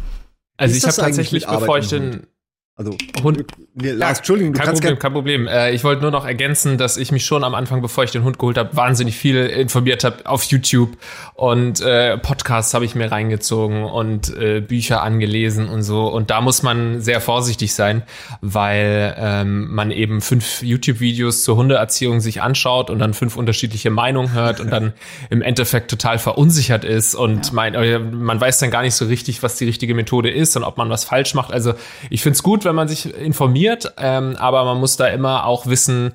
Also ich habe tatsächlich, bevor ich den also Hund. Nee, Lars, Entschuldigung, du kein kannst Problem, kein Problem. Äh, ich wollte nur noch ergänzen, dass ich mich schon am Anfang, bevor ich den Hund geholt habe, wahnsinnig viel informiert habe auf YouTube und äh, Podcasts habe ich mir reingezogen und äh, Bücher angelesen und so. Und da muss man sehr vorsichtig sein, weil ähm, man eben fünf YouTube-Videos zur Hundeerziehung sich anschaut und dann fünf unterschiedliche Meinungen hört und dann im Endeffekt total verunsichert ist und ja. mein, äh, man weiß dann gar nicht so richtig, was die richtige Methode ist und ob man was falsch macht. Also ich finde es gut, wenn man sich informiert, ähm, aber man muss da immer auch wissen,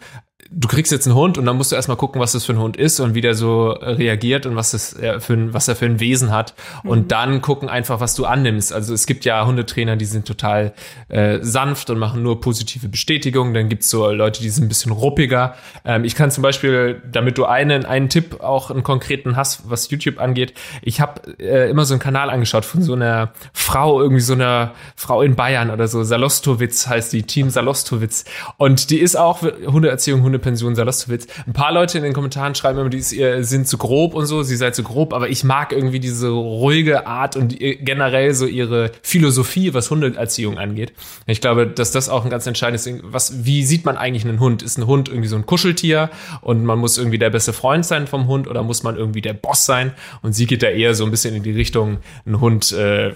du kriegst jetzt einen Hund und dann musst du erstmal gucken, was das für ein Hund ist und wie der so reagiert und was, das für ein, was er für ein Wesen hat. Mhm. Und dann gucken einfach, was du annimmst. Also es gibt ja Hundetrainer, die sind total äh, sanft und machen nur positive Bestätigungen. Dann gibt's so Leute, die sind ein bisschen ruppiger. Ähm, ich kann zum Beispiel, damit du einen, einen Tipp auch einen konkreten hast, was YouTube angeht, ich habe äh, immer so einen Kanal angeschaut von so einer Frau, irgendwie so einer Frau in Bayern oder so, Salostowitz heißt die, Team Salostowitz. Und die ist auch Hundeerziehung, Hunde Pension Salostowitz. Ein paar Leute in den Kommentaren schreiben immer, die sind zu grob und so, sie sei zu grob, aber ich mag irgendwie diese ruhige Art und generell so ihre Philosophie, was Hundeerziehung angeht. Ich glaube, dass das auch ein ganz entscheidendes Ding, was, wie sieht man eigentlich einen Hund? Ist ein Hund irgendwie so ein Kuscheltier und man muss irgendwie der beste Freund sein vom Hund oder muss man irgendwie der Boss sein? Und sie geht da eher so ein bisschen in die Richtung, ein Hund, äh,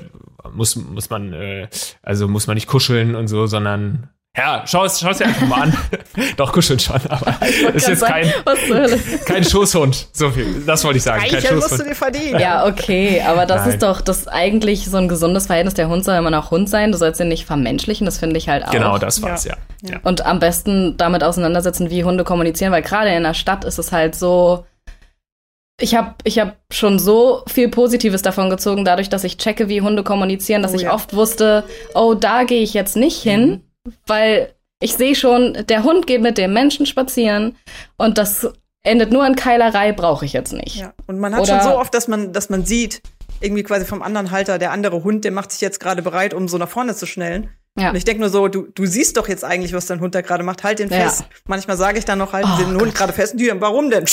muss, muss man, äh, also muss man nicht kuscheln und so, sondern ja, schau es, schau es dir einfach mal an. Doch, kuscheln schon, aber ist jetzt kein, kein Schoßhund. So viel, das wollte ich sagen. Kein Schoßhund. musst du dir verdienen. Ja, okay, aber das Nein. ist doch das eigentlich so ein gesundes Verhältnis. Der Hund soll immer noch Hund sein. Du sollst ihn nicht vermenschlichen, das finde ich halt auch. Genau, das war's, ja. ja. ja. Und am besten damit auseinandersetzen, wie Hunde kommunizieren, weil gerade in der Stadt ist es halt so, ich habe ich hab schon so viel Positives davon gezogen, dadurch, dass ich checke, wie Hunde kommunizieren, dass oh, ich ja. oft wusste, oh, da gehe ich jetzt nicht hin. Mhm weil ich sehe schon, der Hund geht mit dem Menschen spazieren und das endet nur in Keilerei, brauche ich jetzt nicht. Ja. Und man hat Oder schon so oft, dass man, dass man sieht, irgendwie quasi vom anderen Halter, der andere Hund, der macht sich jetzt gerade bereit, um so nach vorne zu schnellen. Ja. Und ich denke nur so, du, du siehst doch jetzt eigentlich, was dein Hund da gerade macht. Halt den ja. fest. Manchmal sage ich dann noch, halt oh, den Hund gerade fest. Und die, warum denn?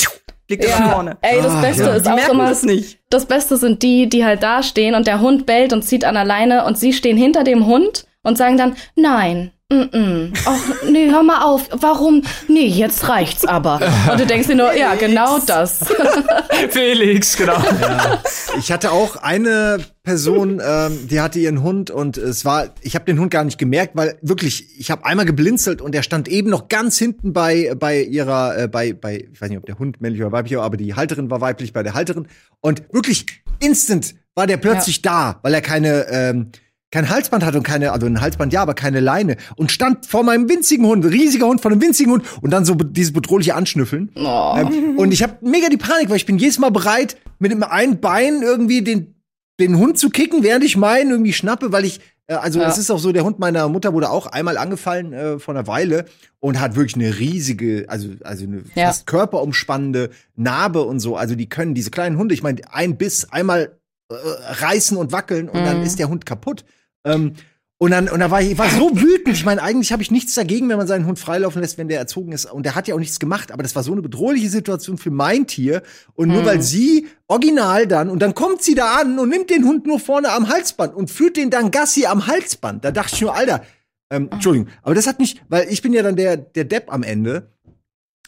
Liegt ja. nach vorne. Ey, das ah, Beste ja. ist die auch immer, das, nicht. das Beste sind die, die halt da stehen und der Hund bellt und zieht an der Leine und sie stehen hinter dem Hund und sagen dann, nein, Mm -mm. Ach, nee, hör mal auf. Warum? Nee, jetzt reicht's aber. Und du denkst dir nur, ja, genau das. Felix, genau. Ja. Ich hatte auch eine Person, ähm, die hatte ihren Hund und es war, ich habe den Hund gar nicht gemerkt, weil wirklich, ich habe einmal geblinzelt und der stand eben noch ganz hinten bei bei ihrer, äh, bei bei, ich weiß nicht, ob der Hund männlich oder weiblich war, aber die Halterin war weiblich bei der Halterin und wirklich instant war der plötzlich ja. da, weil er keine ähm, kein Halsband hatte und keine, also ein Halsband ja, aber keine Leine und stand vor meinem winzigen Hund, riesiger Hund von einem winzigen Hund und dann so dieses bedrohliche Anschnüffeln. Oh. Ähm, und ich habe mega die Panik, weil ich bin jedes Mal bereit, mit dem einen Bein irgendwie den, den Hund zu kicken, während ich meinen irgendwie schnappe, weil ich äh, also ja. es ist auch so, der Hund meiner Mutter wurde auch einmal angefallen äh, vor einer Weile und hat wirklich eine riesige, also also eine ja. fast körperumspannende Narbe und so. Also die können diese kleinen Hunde, ich meine, ein Biss einmal äh, reißen und wackeln und mhm. dann ist der Hund kaputt. Ähm, und dann, und dann war ich, ich war so wütend. Ich meine, eigentlich habe ich nichts dagegen, wenn man seinen Hund freilaufen lässt, wenn der erzogen ist. Und der hat ja auch nichts gemacht. Aber das war so eine bedrohliche Situation für mein Tier. Und nur mhm. weil sie original dann, und dann kommt sie da an und nimmt den Hund nur vorne am Halsband und führt den dann Gassi am Halsband. Da dachte ich nur, Alter, ähm, Entschuldigung, aber das hat nicht, weil ich bin ja dann der, der Depp am Ende.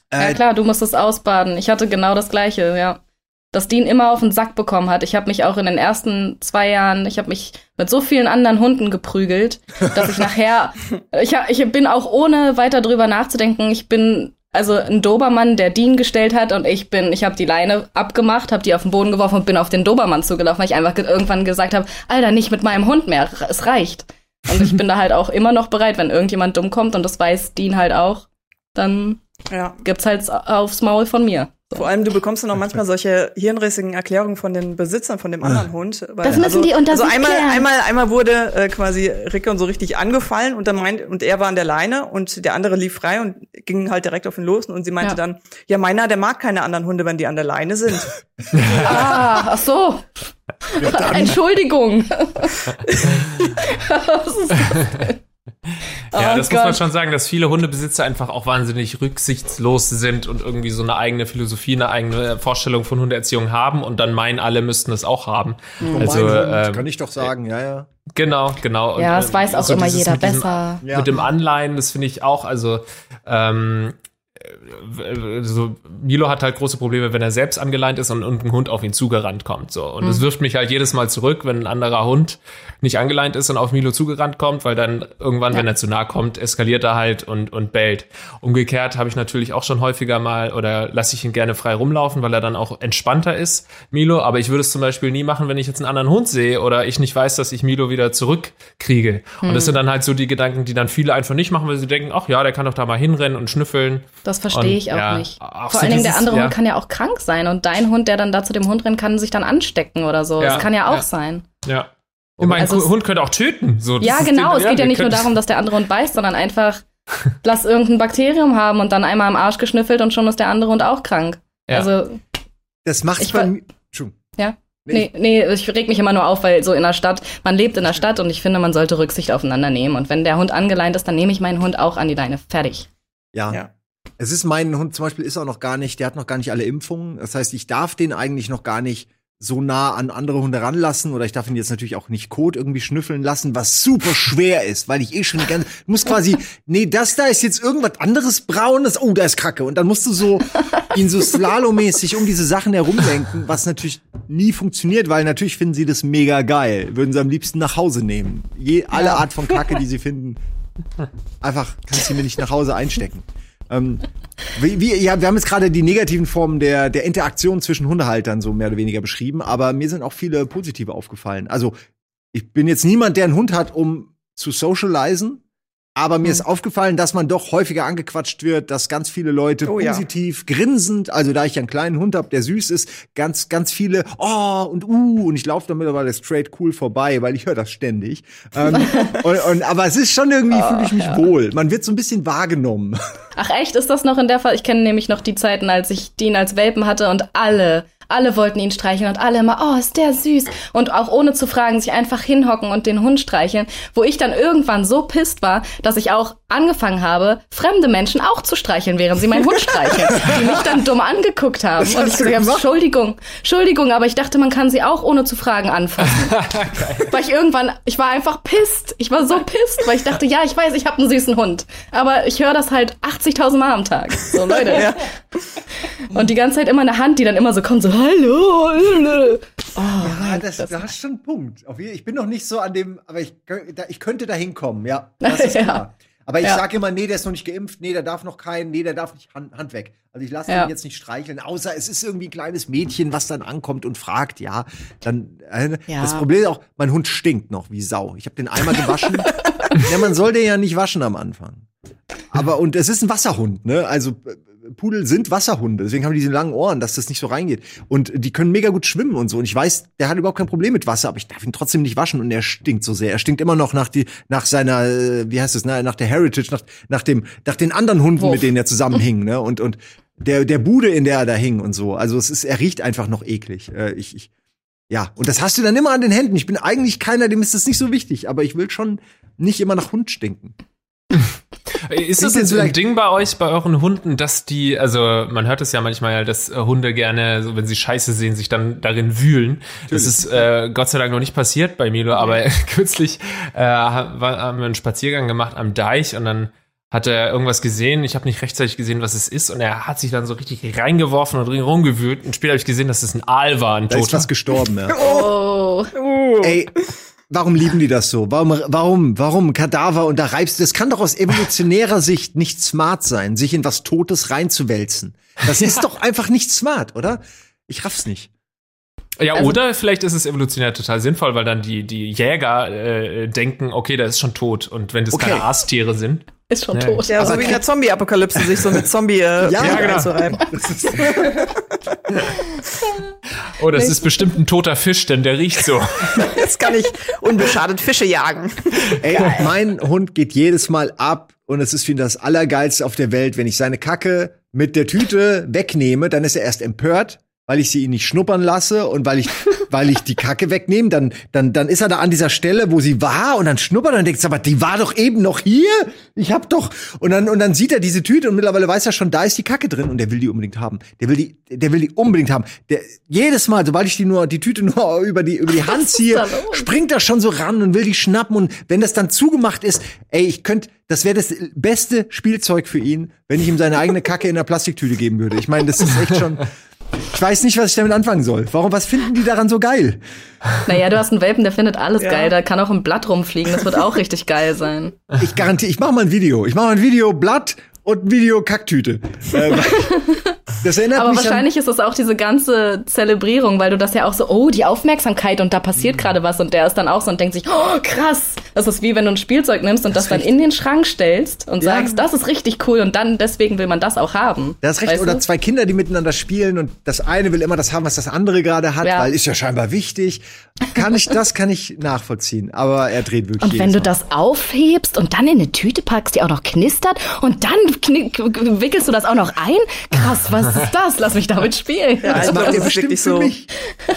Äh, ja klar, du musst es ausbaden. Ich hatte genau das Gleiche, ja. Dass Dean immer auf den Sack bekommen hat. Ich habe mich auch in den ersten zwei Jahren, ich habe mich mit so vielen anderen Hunden geprügelt, dass ich nachher, ich, ich bin auch ohne weiter drüber nachzudenken, ich bin also ein Dobermann, der Dean gestellt hat und ich bin, ich habe die Leine abgemacht, habe die auf den Boden geworfen und bin auf den Dobermann zugelaufen, weil ich einfach irgendwann gesagt habe, Alter, nicht mit meinem Hund mehr, es reicht. Und ich bin da halt auch immer noch bereit, wenn irgendjemand dumm kommt und das weiß Dean halt auch, dann ja. gibt's halt aufs Maul von mir. Vor allem, du bekommst dann auch manchmal solche hirnrissigen Erklärungen von den Besitzern von dem anderen Hund. Weil, das müssen also, die unter Also einmal, klären. einmal, einmal wurde äh, quasi Rickon so richtig angefallen und dann meint, und er war an der Leine und der andere lief frei und ging halt direkt auf ihn los und sie meinte ja. dann, ja, meiner, der mag keine anderen Hunde, wenn die an der Leine sind. ah, ach so. Ja, Entschuldigung. Was ist das denn? Ja, oh das Gott. muss man schon sagen, dass viele Hundebesitzer einfach auch wahnsinnig rücksichtslos sind und irgendwie so eine eigene Philosophie, eine eigene Vorstellung von Hundeerziehung haben und dann meinen, alle müssten es auch haben. Mhm. Also ähm, kann ich doch sagen, ja, ja. Genau, genau. Ja, und, es weiß auch also immer jeder mit besser. Diesem, ja. Mit dem Anleihen, das finde ich auch, also ähm, so, Milo hat halt große Probleme, wenn er selbst angeleint ist und, und ein Hund auf ihn zugerannt kommt. So. Und es mhm. wirft mich halt jedes Mal zurück, wenn ein anderer Hund nicht angeleint ist und auf Milo zugerannt kommt, weil dann irgendwann, ja. wenn er zu nah kommt, eskaliert er halt und, und bellt. Umgekehrt habe ich natürlich auch schon häufiger mal oder lasse ich ihn gerne frei rumlaufen, weil er dann auch entspannter ist, Milo. Aber ich würde es zum Beispiel nie machen, wenn ich jetzt einen anderen Hund sehe oder ich nicht weiß, dass ich Milo wieder zurückkriege. Mhm. Und das sind dann halt so die Gedanken, die dann viele einfach nicht machen, weil sie denken, ach ja, der kann doch da mal hinrennen und schnüffeln. Das verstehe ich auch ja, nicht. Auch Vor so allen Dingen, der andere ja. Hund kann ja auch krank sein und dein Hund, der dann da zu dem Hund rennt, kann sich dann anstecken oder so. Ja, das kann ja auch sein. Ja. Und mein also Hund könnte auch töten. So, ja, genau. es geht ja nicht nur darum, dass der andere Hund beißt, sondern einfach, lass irgendein Bakterium haben und dann einmal am Arsch geschnüffelt und schon ist der andere Hund auch krank. Also. Das macht's bei mir. Ja. Nee. nee, nee, ich reg mich immer nur auf, weil so in der Stadt, man lebt in der Stadt und ich finde, man sollte Rücksicht aufeinander nehmen. Und wenn der Hund angeleint ist, dann nehme ich meinen Hund auch an die Leine. Fertig. Ja. ja. Es ist mein Hund zum Beispiel ist auch noch gar nicht, der hat noch gar nicht alle Impfungen. Das heißt, ich darf den eigentlich noch gar nicht so nah an andere Hunde ranlassen oder ich darf ihn jetzt natürlich auch nicht Kot irgendwie schnüffeln lassen, was super schwer ist, weil ich eh schon ganz muss quasi nee, das da ist jetzt irgendwas anderes braunes. Oh, da ist Kacke und dann musst du so ihn so slalomäßig um diese Sachen herumlenken, was natürlich nie funktioniert, weil natürlich finden sie das mega geil, würden sie am liebsten nach Hause nehmen. Je alle Art von Kacke, die sie finden, einfach kannst du mir nicht nach Hause einstecken. Ähm, wie, wie, ja, wir haben jetzt gerade die negativen Formen der, der Interaktion zwischen Hundehaltern so mehr oder weniger beschrieben, aber mir sind auch viele positive aufgefallen. Also ich bin jetzt niemand, der einen Hund hat, um zu socialisen, aber mir mhm. ist aufgefallen, dass man doch häufiger angequatscht wird, dass ganz viele Leute oh, positiv ja. grinsend, also da ich einen kleinen Hund habe, der süß ist, ganz, ganz viele, oh und uh, und ich laufe da mittlerweile straight cool vorbei, weil ich höre das ständig. Ähm, und, und, aber es ist schon irgendwie, oh, fühle ich mich ja. wohl. Man wird so ein bisschen wahrgenommen. Ach echt, ist das noch in der Fall? Ich kenne nämlich noch die Zeiten, als ich den als Welpen hatte und alle alle wollten ihn streicheln und alle immer, oh, ist der süß. Und auch ohne zu fragen, sich einfach hinhocken und den Hund streicheln. Wo ich dann irgendwann so pisst war, dass ich auch angefangen habe, fremde Menschen auch zu streicheln, während sie meinen Hund streicheln. die mich dann dumm angeguckt haben. Und ich gesagt habe, Entschuldigung, Entschuldigung, aber ich dachte, man kann sie auch ohne zu fragen anfassen. weil ich irgendwann, ich war einfach pisst. Ich war so pisst, weil ich dachte, ja, ich weiß, ich habe einen süßen Hund. Aber ich höre das halt 80.000 Mal am Tag. So, Leute. ja. Und die ganze Zeit immer eine Hand, die dann immer so kommt, so, hallo. Oh, ja, das, das, das ist schon ein Punkt. Ich bin noch nicht so an dem, aber ich, ich könnte da hinkommen, ja. Das ist klar. ja. Aber ich ja. sage immer, nee, der ist noch nicht geimpft, nee, der darf noch keinen, nee, der darf nicht Hand, Hand weg. Also ich lasse ja. ihn jetzt nicht streicheln, außer es ist irgendwie ein kleines Mädchen, was dann ankommt und fragt, ja, dann äh, ja. das Problem ist auch, mein Hund stinkt noch wie Sau. Ich habe den einmal gewaschen. ja, man soll den ja nicht waschen am Anfang. Aber und es ist ein Wasserhund, ne? Also äh, Pudel sind Wasserhunde, deswegen haben die diese langen Ohren, dass das nicht so reingeht. Und die können mega gut schwimmen und so. Und ich weiß, der hat überhaupt kein Problem mit Wasser, aber ich darf ihn trotzdem nicht waschen und er stinkt so sehr. Er stinkt immer noch nach die, nach seiner, äh, wie heißt es, nach der Heritage, nach, nach dem, nach den anderen Hunden, Wuff. mit denen er zusammenhing, ne? Und, und der, der Bude, in der er da hing und so. Also es ist, er riecht einfach noch eklig. Äh, ich, ich, ja, und das hast du dann immer an den Händen. Ich bin eigentlich keiner, dem ist das nicht so wichtig, aber ich will schon nicht immer nach Hund stinken. Ist das jetzt ein Ding bei euch, bei euren Hunden, dass die, also man hört es ja manchmal, dass äh, Hunde gerne, so wenn sie Scheiße sehen, sich dann darin wühlen. Natürlich. Das ist äh, Gott sei Dank noch nicht passiert bei Milo, aber kürzlich äh, haben wir einen Spaziergang gemacht am Deich und dann hat er irgendwas gesehen. Ich habe nicht rechtzeitig gesehen, was es ist. Und er hat sich dann so richtig reingeworfen und rumgewühlt. Und später habe ich gesehen, dass es ein Aal war, ein Da ist Toter. was gestorben, ja. Oh. Uh. Ey, warum lieben die das so? Warum, warum, warum Kadaver und da reibst du? Das kann doch aus evolutionärer Sicht nicht smart sein, sich in was Totes reinzuwälzen. Das ist doch einfach nicht smart, oder? Ich raff's nicht. Ja, Also- oder vielleicht ist es evolutionär total sinnvoll, weil dann die, die Jäger äh, denken, okay, der ist schon tot. Und wenn das Okay. keine Aastiere sind. Ist schon Nee. tot. Ja, so Aber wie in der Zombie-Apokalypse sich so mit Zombie äh, Ja, ja, genau. Oh, das ist bestimmt ein toter Fisch, denn der riecht so. Jetzt kann ich unbeschadet Fische jagen. ey, mein Hund geht jedes Mal ab und es ist für ihn das Allergeilste auf der Welt, wenn ich seine Kacke mit der Tüte wegnehme, dann ist er erst empört, weil ich sie ihn nicht schnuppern lasse und weil ich, weil ich die Kacke wegnehme, dann, dann, dann ist er da an dieser Stelle, wo sie war und dann schnuppert er und denkt, aber die war doch eben noch hier. Ich hab doch, und dann, und dann sieht er diese Tüte und mittlerweile weiß er schon, da ist die Kacke drin und der will die unbedingt haben. Der will die, der will die unbedingt haben. Der, jedes Mal, sobald ich die nur, die Tüte nur über die, über die Hand ziehe, springt er schon so ran und will die schnappen und wenn das dann zugemacht ist, ey, ich könnte, das wäre das beste Spielzeug für ihn, wenn ich ihm seine eigene Kacke in der Plastiktüte geben würde. Ich meine, das ist echt schon. Ich weiß nicht, was ich damit anfangen soll. Warum, was finden die daran so geil? Naja, du hast einen Welpen, der findet alles Ja. geil. Da kann auch ein Blatt rumfliegen. Das wird auch richtig geil sein. Ich garantiere, ich mache mal ein Video. Ich mache mal ein Video Blatt und ein Video Kacktüte. Äh, das erinnert Aber mich an, wahrscheinlich ist es auch diese ganze Zelebrierung, weil du das ja auch so, oh, die Aufmerksamkeit und da Mhm. passiert gerade was und der ist dann auch so und denkt sich, oh, krass. Das ist wie wenn du ein Spielzeug nimmst und das, dann recht. in den Schrank stellst und Ja. sagst, das ist richtig cool und dann deswegen will man das auch haben. Das ist recht. Oder du? zwei Kinder, die miteinander spielen und das eine will immer das haben, was das andere gerade hat, Ja. weil ist ja scheinbar wichtig. Kann ich, das kann ich nachvollziehen. Aber er dreht wirklich Und wenn du Mal. das aufhebst und dann in eine Tüte packst, die auch noch knistert und dann wickelst du das auch noch ein? Krass, was ist das? Lass mich damit spielen. Ja, Das also macht bestimmt wirklich so mich.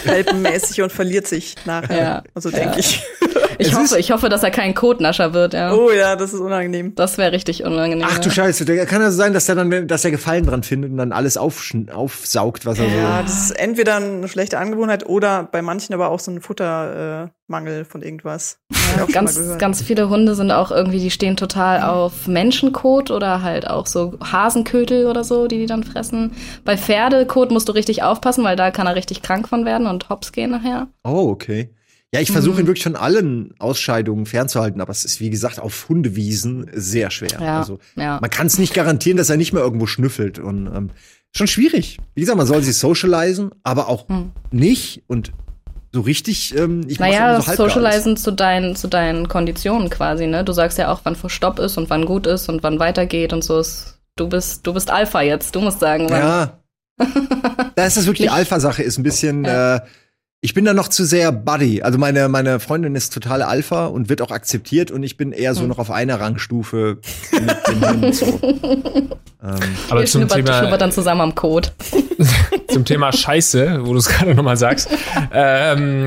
welpenmäßig und verliert sich nachher. Ja. Also denke ich. Ich Es hoffe, ich hoffe, dass er kein Kotnascher wird, ja. Oh ja, das ist unangenehm. Das wäre richtig unangenehm. Ach du ja. Scheiße, der kann ja sein, dass er dann, dass er Gefallen dran findet und dann alles aufsaugt, was er Ja, so. das ist entweder eine schlechte Angewohnheit oder bei manchen aber auch so ein Futtermangel äh, von irgendwas. Mal Ganz, ganz viele Hunde sind auch irgendwie, die stehen total auf Menschenkot oder halt auch so Hasenkötel oder so, die die dann fressen. Bei Pferdekot musst du richtig aufpassen, weil da kann er richtig krank von werden und hops gehen nachher. Oh, okay. Ja, ich Mhm. versuche ihn wirklich von allen Ausscheidungen fernzuhalten, aber es ist, wie gesagt, auf Hundewiesen sehr schwer. Ja, Also, ja. man kann es nicht garantieren, dass er nicht mehr irgendwo schnüffelt. Und ähm, schon schwierig. Wie gesagt, man soll sie socialisen, aber auch Hm. nicht und so richtig. Ähm, ich Naja, so socialisen zu deinen, zu deinen Konditionen quasi, ne? Du sagst ja auch, wann vor Stopp ist und wann gut ist und wann weitergeht und so ist. Du bist, du bist Alpha jetzt, du musst sagen, wann. Ja. da ist das wirklich die Alpha-Sache, ist ein bisschen. Ja. Äh, ich bin da noch zu sehr Buddy. Also meine, meine Freundin ist totale Alpha und wird auch akzeptiert und ich bin eher so Hm. noch auf einer Rangstufe mit dem Hund. So. ähm, Aber Ihr zum schnuppert, Thema, schnuppert dann zusammen am Code. zum Thema Scheiße, wo du es gerade nochmal sagst. Ähm,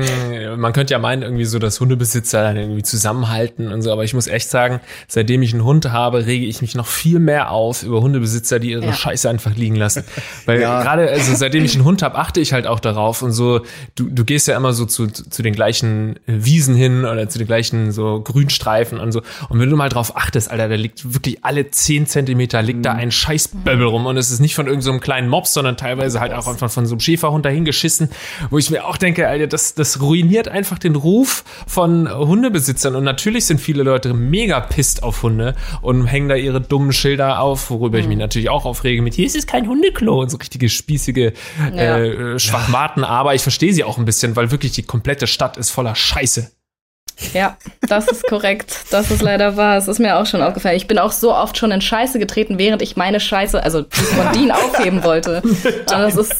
man könnte ja meinen, irgendwie so, dass Hundebesitzer dann irgendwie zusammenhalten und so, aber ich muss echt sagen, seitdem ich einen Hund habe, rege ich mich noch viel mehr auf über Hundebesitzer, die ihre Ja. Scheiße einfach liegen lassen. Weil Ja. gerade, also seitdem ich einen Hund habe, achte ich halt auch darauf und so, du, du gehst ja immer so zu, zu den gleichen Wiesen hin oder zu den gleichen so Grünstreifen und so. Und wenn du mal drauf achtest, Alter, da liegt wirklich alle zehn Zentimeter liegt da ein Scheißböbbel rum. Und es ist nicht von irgendeinem so kleinen Mops, sondern teilweise halt auch einfach von so einem Schäferhund dahingeschissen, wo ich mir auch denke, Alter, das, das ruiniert einfach den Ruf von Hundebesitzern. Und natürlich sind viele Leute mega pisst auf Hunde und hängen da ihre dummen Schilder auf, worüber ich mich natürlich auch aufrege mit, hier ist es kein Hundeklo und so richtige spießige Ja. äh, Schwachmaten, aber ich verstehe sie auch ein bisschen, weil wirklich die komplette Stadt ist voller Scheiße. Ja, das ist korrekt. Das ist leider wahr. Es ist mir auch schon aufgefallen. Ich bin auch so oft schon in Scheiße getreten, während ich meine Scheiße, also die von Dean aufheben wollte. Und das ist,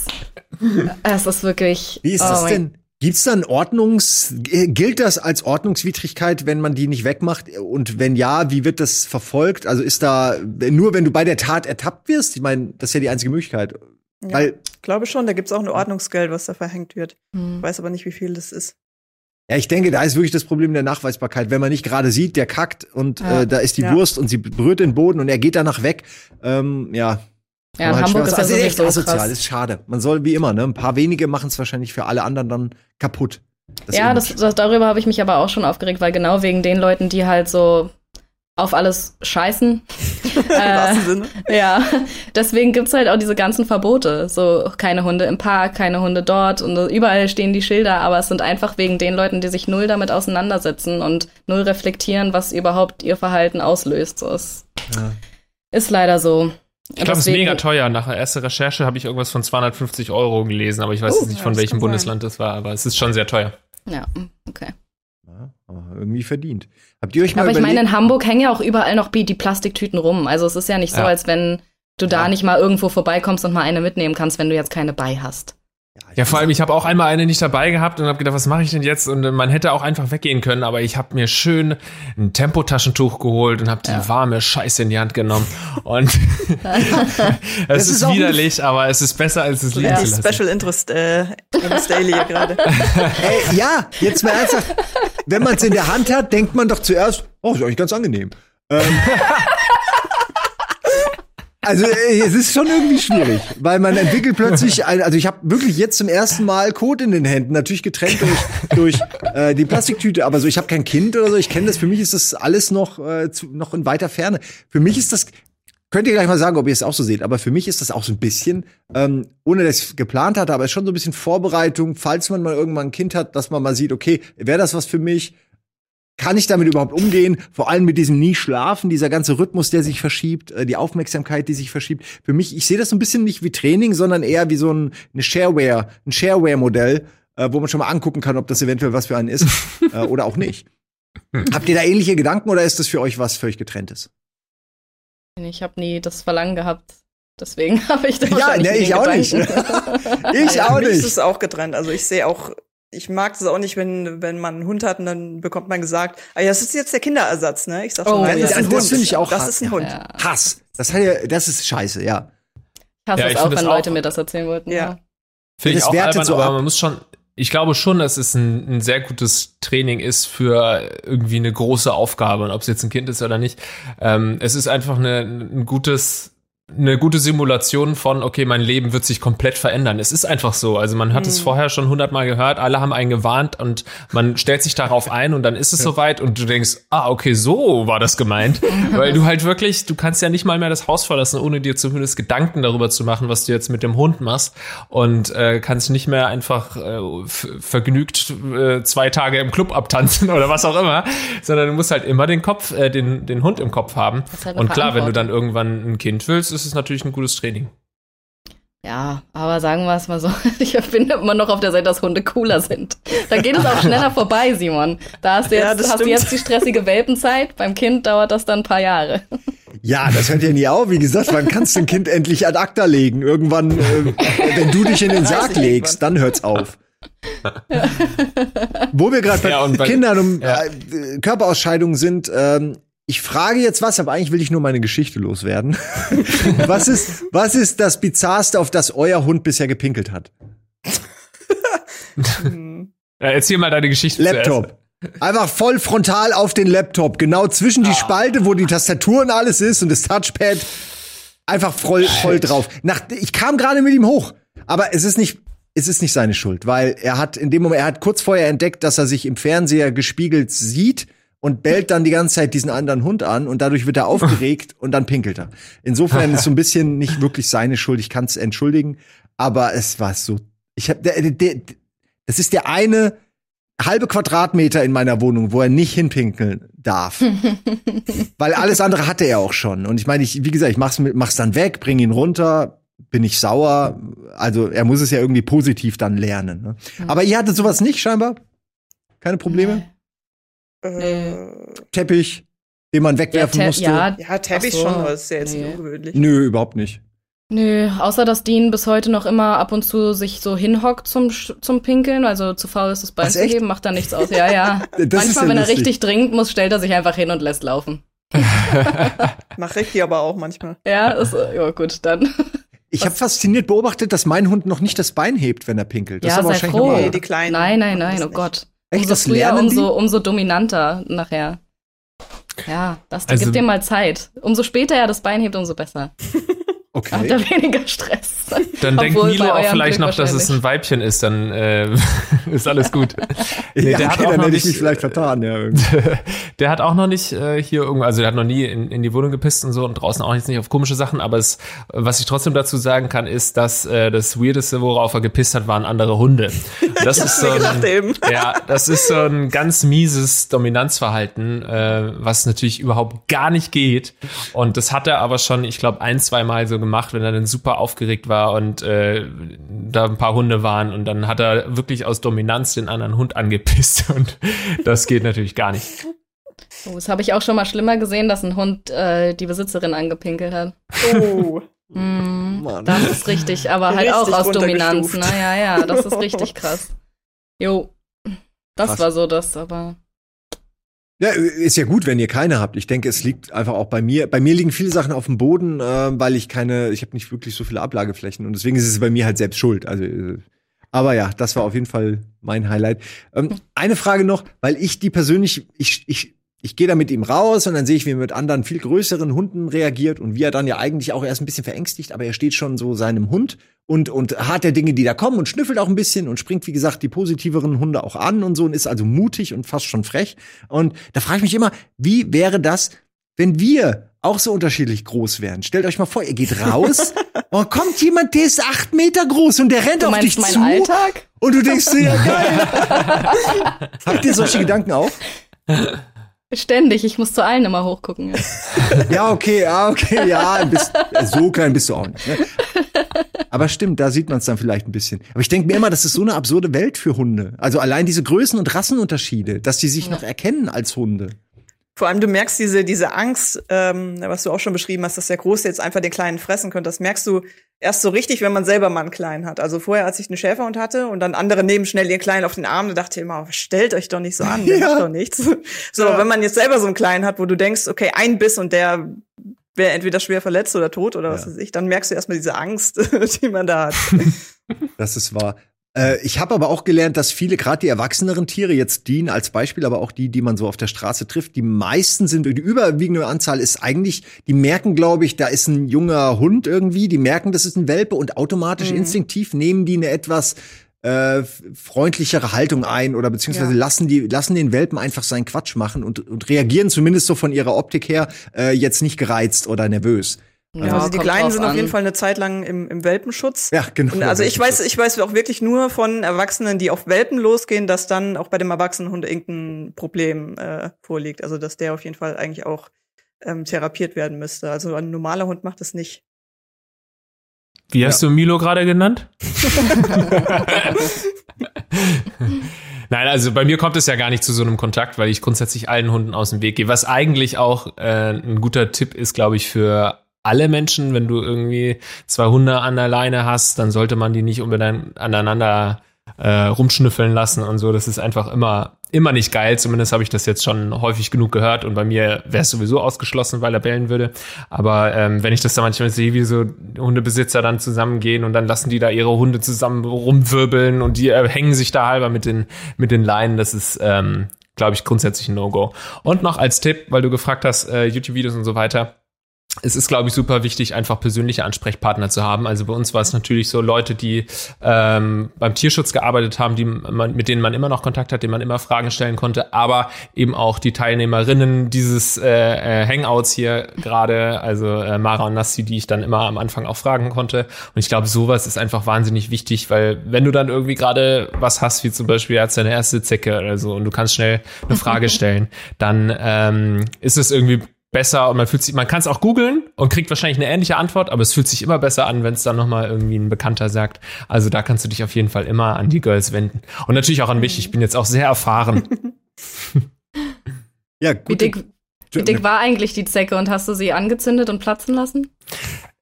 es ist wirklich. wie ist oh das denn? Gibt's dann Ordnungs, äh, gilt das als Ordnungswidrigkeit, wenn man die nicht wegmacht? Und wenn ja, wie wird das verfolgt? Also ist da, nur wenn du bei der Tat ertappt wirst? Ich meine, das ist ja die einzige Möglichkeit. Ja. Weil, glaube schon, da gibt's auch ein Ordnungsgeld, was da verhängt wird. Hm. Weiß aber nicht, wie viel das ist. ja, ich denke, da ist wirklich das Problem der Nachweisbarkeit. Wenn man nicht gerade sieht, der kackt und Ja. äh, da ist die Ja. Wurst und sie berührt den Boden und er geht danach weg. Ähm, ja. Ja, in halt Hamburg ist das also echt sowieso asozial, krass. ist schade. Man soll wie immer, ne? Ein paar wenige machen es wahrscheinlich für alle anderen dann kaputt. ja, das, das, darüber habe ich mich aber auch schon aufgeregt, weil genau wegen den Leuten, die halt so auf alles scheißen. Im wahrsten Sinne. Ja, deswegen gibt's halt auch diese ganzen Verbote. So keine Hunde im Park, keine Hunde dort und überall stehen die Schilder, aber es sind einfach wegen den Leuten, die sich null damit auseinandersetzen und null reflektieren, was überhaupt ihr Verhalten auslöst. So ist, Ja. ist leider so. Ich glaube, es ist mega teuer. Nach der ersten Recherche habe ich irgendwas von 250 Euro gelesen, aber ich weiß Oh, jetzt nicht, von welchem kann sein. Bundesland das war, aber es ist schon sehr teuer. Ja, okay. Ja, aber irgendwie verdient. Habt ihr euch mal Aber ich meine, in Hamburg hängen ja auch überall noch die Plastiktüten rum. Also es ist ja nicht so, Ja. als wenn du da nicht mal irgendwo vorbeikommst und mal eine mitnehmen kannst, wenn du jetzt keine bei hast. Ja, vor allem, ich habe auch einmal eine nicht dabei gehabt und habe gedacht, was mache ich denn jetzt? Und äh, man hätte auch einfach weggehen können, aber ich habe mir schön ein Tempotaschentuch geholt und habe die warme Scheiße in die Hand genommen. Und es ist, ist widerlich, aber es ist besser, als es liegen Ja, zu lassen. Special Interest äh, Amos Daily hier gerade. Ey, ja, jetzt mal ernsthaft. Wenn man es in der Hand hat, denkt man doch zuerst, oh, ist eigentlich ganz angenehm. Ähm, also äh, es ist schon irgendwie schwierig, weil man entwickelt plötzlich, ein, also ich habe wirklich jetzt zum ersten Mal Code in den Händen, natürlich getrennt durch, durch äh, die Plastiktüte, aber so ich habe kein Kind oder so, ich kenne das, für mich ist das alles noch, äh, zu, noch in weiter Ferne. Für mich ist das, könnt ihr gleich mal sagen, ob ihr es auch so seht, aber für mich ist das auch so ein bisschen, ähm, ohne dass ich geplant hatte, aber ist schon so ein bisschen Vorbereitung, falls man mal irgendwann ein Kind hat, dass man mal sieht, okay, wäre das was für mich? Kann ich damit überhaupt umgehen? Vor allem mit diesem nie schlafen, dieser ganze Rhythmus, der sich verschiebt, äh, die Aufmerksamkeit, die sich verschiebt. Für mich, ich sehe das so ein bisschen nicht wie Training, sondern eher wie so ein eine Shareware, ein Shareware-Modell, äh, wo man schon mal angucken kann, ob das eventuell was für einen ist äh, oder auch nicht. Habt ihr da ähnliche Gedanken oder ist das für euch was völlig getrenntes? Ich habe nie das Verlangen gehabt. Deswegen habe ich da Ja, ne, ich auch nicht. Ich Ja, auch mich ist nicht. es auch getrennt. Also ich sehe auch, ich mag es auch nicht, wenn, wenn man einen Hund hat und dann bekommt man gesagt, ah ja, das ist jetzt der Kinderersatz, ne? Ich sag schon, Oh, nein, ja, das ist ein das Hund. finde ich auch Das hart, ist ein ja. Hund. Ja. Hass. Das, hat ja, das ist scheiße, ja. Ich hasse Ja, es ich auch, find wenn das Leute auch- mir das erzählen wollten. Ja. Ja. Finde ich Das auch albern, so aber ab. man muss schon, ich glaube schon, dass es ein, ein sehr gutes Training ist für irgendwie eine große Aufgabe und ob es jetzt ein Kind ist oder nicht. Ähm, es ist einfach eine, ein gutes, eine gute Simulation von, okay, mein Leben wird sich komplett verändern. Es ist einfach so. Also man hat es vorher schon hundertmal gehört, alle haben einen gewarnt und man stellt sich darauf ein und dann ist es soweit und du denkst, ah, okay, so war das gemeint. Weil du halt wirklich, du kannst ja nicht mal mehr das Haus verlassen, ohne dir zumindest Gedanken darüber zu machen, was du jetzt mit dem Hund machst und äh, kannst nicht mehr einfach äh, vergnügt äh, zwei Tage im Club abtanzen oder was auch immer, sondern du musst halt immer den Kopf, äh, den, den Hund im Kopf haben. halt Und klar, wenn du dann irgendwann ein Kind willst, ist es natürlich ein gutes Training. Ja, aber sagen wir es mal so, ich bin immer noch auf der Seite, dass Hunde cooler sind. Da geht es auch schneller vorbei, Simon. Da hast du Ja, jetzt, das hast du jetzt die stressige Welpenzeit. Beim Kind dauert das dann ein paar Jahre. Ja, das hört ja nie auf. Wie gesagt, wann kannst du ein Kind endlich ad acta legen? Irgendwann, äh, wenn du dich in den Sarg legst, dann hört's auf. Wo wir gerade bei, Ja, und bei- Kindern um ja. Körperausscheidungen sind, ähm, ich frage jetzt was, aber eigentlich will ich nur meine Geschichte loswerden. was ist, was ist das Bizarrste, auf das euer Hund bisher gepinkelt hat? Ja, erzähl mal deine Geschichte Laptop. Einfach voll frontal auf den Laptop, genau zwischen Ah. die Spalte, wo die Tastatur und alles ist und das Touchpad. Einfach voll, voll drauf. Nach, ich kam gerade mit ihm hoch, aber es ist nicht, es ist nicht seine Schuld, weil er hat in dem Moment, er hat kurz vorher entdeckt, dass er sich im Fernseher gespiegelt sieht und bellt dann die ganze Zeit diesen anderen Hund an und dadurch wird er aufgeregt und dann pinkelt er. Insofern ist so ein bisschen nicht wirklich seine Schuld. Ich kann es entschuldigen, aber es war so. Ich habe, der, der, das ist der eine halbe Quadratmeter in meiner Wohnung, wo er nicht hinpinkeln darf. Weil alles andere hatte er auch schon. Und ich meine, ich, wie gesagt, ich mach's, mach's dann weg, bring ihn runter, bin ich sauer. Also er muss es ja irgendwie positiv dann lernen. Ne? Aber ihr hattet sowas nicht scheinbar? Keine Probleme? Äh, Teppich, den man wegwerfen Te- musste? ja, ja, Teppich so. schon, aber ist ja jetzt Nee. nicht ungewöhnlich. Nö, überhaupt nicht. Nö, außer dass Dean bis heute noch immer ab und zu sich so hinhockt zum, Sch- zum Pinkeln, also zu faul ist, das Bein zu heben, macht da nichts aus. Ja, ja. Das ist Manchmal, ja wenn er richtig dringend muss, stellt er sich einfach hin und lässt laufen. Mach Ricky aber auch manchmal. Ja, ist, ja gut, dann. Ich habe fasziniert beobachtet, dass mein Hund noch nicht das Bein hebt, wenn er pinkelt. Das ja, ist aber sei wahrscheinlich froh. normal. Nee, die Kleinen Nein, nein, nein, oh nicht. Gott. Echt, umso das früher, umso, umso dominanter nachher. Ja, das Also- gibt dir mal Zeit. Umso später er das Bein hebt, umso besser. Okay. Habt ihr weniger Stress. Dann denkt Milo bei auch vielleicht Glück noch, dass es ein Weibchen ist, dann äh, ist alles gut. Nee, ja, der hat okay, auch dann noch hätte ich nicht- mich vielleicht vertan, ja. Der hat auch noch nicht äh, hier irgendwo, also der hat noch nie in, in die Wohnung gepisst und so und draußen auch jetzt nicht auf komische Sachen, aber es, was ich trotzdem dazu sagen kann, ist, dass äh, das Weirdeste, worauf er gepisst hat, waren andere Hunde. Das ist so ein, ja, das ist so ein ganz mieses Dominanzverhalten, äh, was natürlich überhaupt gar nicht geht. Und das hat er aber schon, ich glaube, ein, zwei Mal so gemacht, wenn er dann super aufgeregt war und äh, da ein paar Hunde waren und dann hat er wirklich aus Dominanz den anderen Hund angepisst und das geht natürlich gar nicht. Oh, das habe ich auch schon mal schlimmer gesehen, dass ein Hund äh, die Besitzerin angepinkelt hat. Oh. Mm, das ist richtig, aber halt Richtig auch aus Dominanz. runtergestuft. Ne? Ja, ja, das ist richtig krass. Jo, das Krass. war so das, aber Ja, ist ja gut, wenn ihr keine habt. Ich denke, es liegt einfach auch bei mir. Bei mir liegen viele Sachen auf dem Boden, äh, weil ich keine, ich habe nicht wirklich so viele Ablageflächen und deswegen ist es bei mir halt selbst schuld. Also, äh, aber ja, das war auf jeden Fall mein Highlight. Ähm, eine Frage noch, weil ich die persönlich, ich, ich, ich gehe da mit ihm raus und dann sehe ich, wie er mit anderen viel größeren Hunden reagiert und wie er dann ja eigentlich auch erst ein bisschen verängstigt, aber er steht schon so seinem Hund und, und hat der Dinge, die da kommen und schnüffelt auch ein bisschen und springt, wie gesagt, die positiveren Hunde auch an und so und ist also mutig und fast schon frech. Und da frage ich mich immer, wie wäre das, wenn wir auch so unterschiedlich groß wären? Stellt euch mal vor, ihr geht raus und kommt jemand, der ist acht Meter groß und der rennt auf dich zu. Alltag? Und du denkst dir, ja geil. Habt ihr solche Gedanken auch? Ständig, ich muss zu allen immer hochgucken. Ja. Ja, okay, ja, okay, ja, bist, so klein bist du auch nicht. Ne? Aber stimmt, da sieht man es dann vielleicht ein bisschen. Aber ich denke mir immer, das ist so eine absurde Welt für Hunde. Also allein diese Größen- und Rassenunterschiede, dass die sich noch erkennen als Hunde. Vor allem, du merkst diese, diese Angst, ähm, was du auch schon beschrieben hast, dass der Große jetzt einfach den Kleinen fressen könnte. Das merkst du erst so richtig, wenn man selber mal einen Kleinen hat. Also vorher, als ich einen Schäferhund hatte und dann andere nehmen schnell ihren Kleinen auf den Arm, da dachte ich immer, oh, stellt euch doch nicht so an, der Ja. macht doch nichts. So, Ja. wenn man jetzt selber so einen Kleinen hat, wo du denkst, okay, ein Biss und der wäre entweder schwer verletzt oder tot oder was Ja. weiß ich, dann merkst du erstmal diese Angst, die man da hat. Das ist wahr. Äh, ich habe aber auch gelernt, dass viele, gerade die erwachseneren Tiere, jetzt Dean als Beispiel, aber auch die, die man so auf der Straße trifft, die meisten sind, die überwiegende Anzahl ist eigentlich, die merken, glaube ich, da ist ein junger Hund irgendwie, die merken, das ist ein Welpe und automatisch Mhm. instinktiv nehmen die eine etwas äh, freundlichere Haltung ein oder beziehungsweise Ja. lassen die lassen den Welpen einfach seinen Quatsch machen und, und reagieren zumindest so von ihrer Optik her äh, jetzt nicht gereizt oder nervös. Ja, also die Kleinen sind auf an. jeden Fall eine Zeit lang im, im Welpenschutz. Ja, genau. Und also ich weiß, ich weiß auch wirklich nur von Erwachsenen, die auf Welpen losgehen, dass dann auch bei dem Erwachsenenhund irgendein Problem äh, vorliegt. Also dass der auf jeden Fall eigentlich auch ähm, therapiert werden müsste. Also ein normaler Hund macht das nicht. Wie hast du Milo gerade genannt? Nein, also bei mir kommt es ja gar nicht zu so einem Kontakt, weil ich grundsätzlich allen Hunden aus dem Weg gehe. Was eigentlich auch äh, ein guter Tipp ist, glaube ich, für alle Menschen, wenn du irgendwie zwei Hunde an der Leine hast, dann sollte man die nicht unbedingt aneinander äh, rumschnüffeln lassen und so. Das ist einfach immer immer nicht geil. Zumindest habe ich das jetzt schon häufig genug gehört und bei mir wäre es sowieso ausgeschlossen, weil er bellen würde. Aber ähm, wenn ich das dann manchmal sehe, wie so Hundebesitzer dann zusammengehen und dann lassen die da ihre Hunde zusammen rumwirbeln und die äh, hängen sich da halber mit den mit den Leinen, das ist ähm, glaube ich grundsätzlich ein No-Go. Und noch als Tipp, weil du gefragt hast, äh, YouTube-Videos und so weiter es ist, glaube ich, super wichtig, einfach persönliche Ansprechpartner zu haben. Also bei uns war es natürlich so Leute, die ähm, beim Tierschutz gearbeitet haben, die man, mit denen man immer noch Kontakt hat, denen man immer Fragen stellen konnte, aber eben auch die Teilnehmerinnen dieses äh, äh, Hangouts hier gerade, also äh, Mara und Nassi, die ich dann immer am Anfang auch fragen konnte. Und ich glaube, sowas ist einfach wahnsinnig wichtig, weil wenn du dann irgendwie gerade was hast, wie zum Beispiel jetzt deine erste Zecke oder so, und du kannst schnell eine Frage stellen, dann ähm, ist es irgendwie besser und man fühlt sich, man kann es auch googeln und kriegt wahrscheinlich eine ähnliche Antwort, aber es fühlt sich immer besser an, wenn es dann nochmal irgendwie ein Bekannter sagt. Also da kannst du dich auf jeden Fall immer an die Girls wenden. Und natürlich auch an mich, ich bin jetzt auch sehr erfahren. Ja, Wie gut. dick, wie dick war eigentlich die Zecke und hast du sie angezündet und platzen lassen?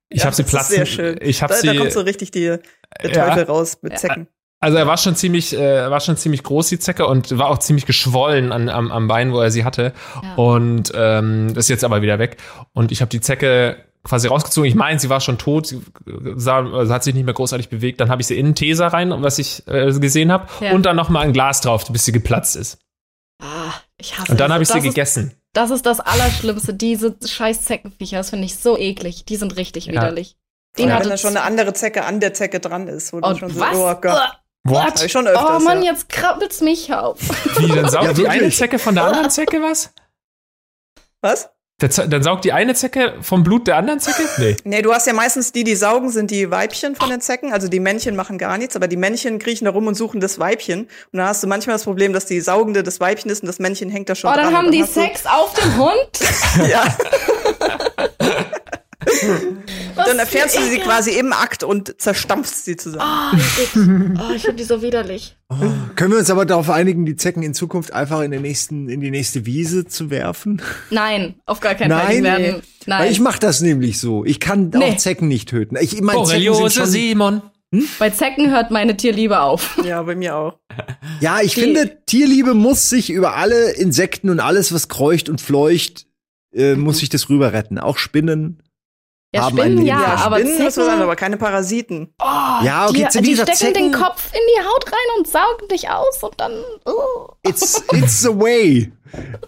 Ich Ja, habe sie platzen. Sehr schön. Ich habe da, sie. da kommt so richtig die, der Ja. Teufel raus mit Zecken. Also er war schon ziemlich, äh, war schon ziemlich groß, die Zecke, und war auch ziemlich geschwollen an, am, am Bein, wo er sie hatte. Ja. Und ähm, das ist jetzt aber wieder weg. Und ich habe die Zecke quasi rausgezogen. Ich meine, sie war schon tot, sie sah, also hat sich nicht mehr großartig bewegt. Dann habe ich sie in einen Teser rein, was ich äh, gesehen habe, Ja. und dann noch mal ein Glas drauf, bis sie geplatzt ist. Ah, ich hasse Und dann habe ich sie ist- gegessen. Das ist das Allerschlimmste. Diese scheiß Zeckenviecher, das finde ich so eklig. Die sind richtig Ja. widerlich. Den Ja, wenn da schon eine andere Zecke an der Zecke dran ist, wo du schon so, was? oh Gott. What? Hab ich schon öfters, oh Mann, ja. jetzt krabbelt's mich auf. Wie, dann saugt Ja, die eine. Zecke von der anderen Zecke was? Was? Dann saugt die eine Zecke vom Blut der anderen Zecke? Nee. Nee, du hast ja meistens die, die saugen, sind die Weibchen von den Zecken. Also die Männchen machen gar nichts, aber die Männchen kriechen da rum und suchen das Weibchen. Und dann hast du manchmal das Problem, dass die saugende das Weibchen ist und das Männchen hängt da schon Oh, dran. dann haben Und die Sex auf dem Hund. Ja, dann erfährst du sie Ekel. quasi im Akt und zerstampfst sie zusammen. Oh, oh ich finde die so widerlich. Können wir uns aber darauf einigen, die Zecken in Zukunft einfach in, den nächsten, in die nächste Wiese zu werfen? Nein, auf gar keinen Fall. Nein, werden, nein. Weil ich mache das nämlich so. Ich kann Nee. auch Zecken nicht töten. Ich meine, Zecken sind schon, Simon. Bei Zecken hört meine Tierliebe auf. Ja, bei mir auch. Ja, ich Die- finde, Tierliebe muss sich über alle Insekten und alles, was kreucht und fleucht, äh, muss sich das rüber retten. Auch Spinnen. Ja, Haben ein Spinnen, Leben. ja, Ja, aber Spinnen ist was Zecken, aber keine Parasiten. oh, Ja, okay, die, die stecken den Zecken- Kopf in die Haut rein und saugen dich aus und dann, oh. It's, it's the way.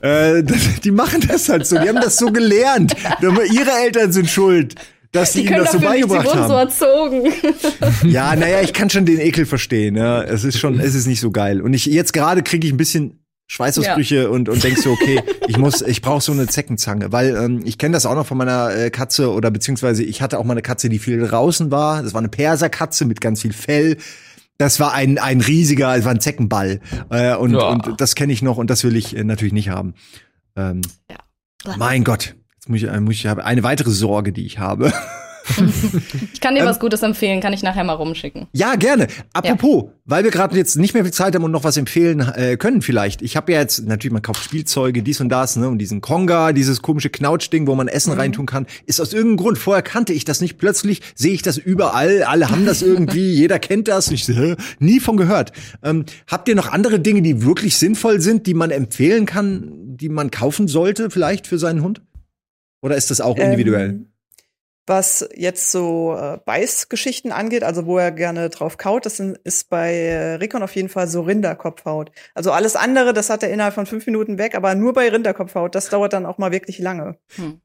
Äh, die machen das halt so. Die haben das so gelernt. Ihre Eltern sind schuld, dass die, Die ihnen können das so dafür nichts, sie beigebracht wurden so haben. erzogen. Ja, naja, ich kann schon den Ekel verstehen. Ja. Es ist schon, es ist nicht so geil. Und ich jetzt gerade kriege ich ein bisschen Schweißausbrüche und und denk so, okay, ich muss, ich brauche so eine Zeckenzange, weil ähm, ich kenne das auch noch von meiner äh, Katze oder beziehungsweise ich hatte auch mal eine Katze, die viel draußen war. Das war eine Perserkatze mit ganz viel Fell. Das war ein ein riesiger, es war ein Zeckenball äh, und Ja. und das kenne ich noch und das will ich äh, natürlich nicht haben. Ähm, Ja. Mein Gott, jetzt muss ich, äh, muss ich habe eine weitere Sorge, die ich habe. Ich kann dir Ähm, was Gutes empfehlen, kann ich nachher mal rumschicken. Ja, gerne. Apropos, weil wir gerade jetzt nicht mehr viel Zeit haben und noch was empfehlen äh, können vielleicht. Ich habe ja jetzt, natürlich, man kauft Spielzeuge, dies und das, ne? Und diesen Konga, dieses komische Knautschding, wo man Essen reintun kann, ist aus irgendeinem Grund, vorher kannte ich das nicht, plötzlich sehe ich das überall, alle haben das irgendwie, jeder kennt das. Und Ich hä? nie von gehört. Ähm, habt ihr noch andere Dinge, die wirklich sinnvoll sind, die man empfehlen kann, die man kaufen sollte, vielleicht für seinen Hund? Oder ist das auch individuell? Ähm, was jetzt so äh, Beißgeschichten angeht, also wo er gerne drauf kaut, das sind, ist bei äh, Rickon auf jeden Fall so Rinderkopfhaut. Also alles andere, das hat er innerhalb von fünf Minuten weg, aber nur bei Rinderkopfhaut, das dauert dann auch mal wirklich lange. Hm.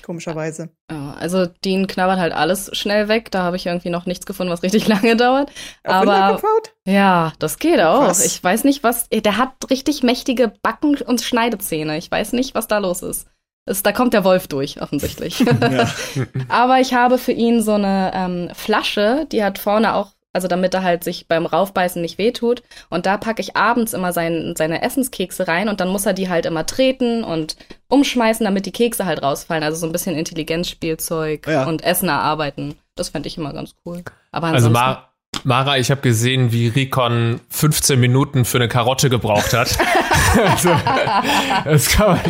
Komischerweise. Ja, also Dean knabbert halt alles schnell weg. Da habe ich irgendwie noch nichts gefunden, was richtig lange dauert. Auch Aber Rinderkopfhaut? ja, das geht auch. Krass. Ich weiß nicht, was. Der hat richtig mächtige Backen und Schneidezähne. Ich weiß nicht, was da los ist. Es, da kommt der Wolf durch, offensichtlich. Aber ich habe für ihn so eine ähm, Flasche, die hat vorne auch, also damit er halt sich beim Raufbeißen nicht wehtut. Und da packe ich abends immer sein, seine Essenskekse rein und dann muss er die halt immer treten und umschmeißen, damit die Kekse halt rausfallen. Also so ein bisschen Intelligenzspielzeug Ja. und Essen erarbeiten. Das fände ich immer ganz cool. Aber Also ansonsten, Mar Mara, ich habe gesehen, wie Recon 15 Minuten für eine Karotte gebraucht hat. also, das kann man,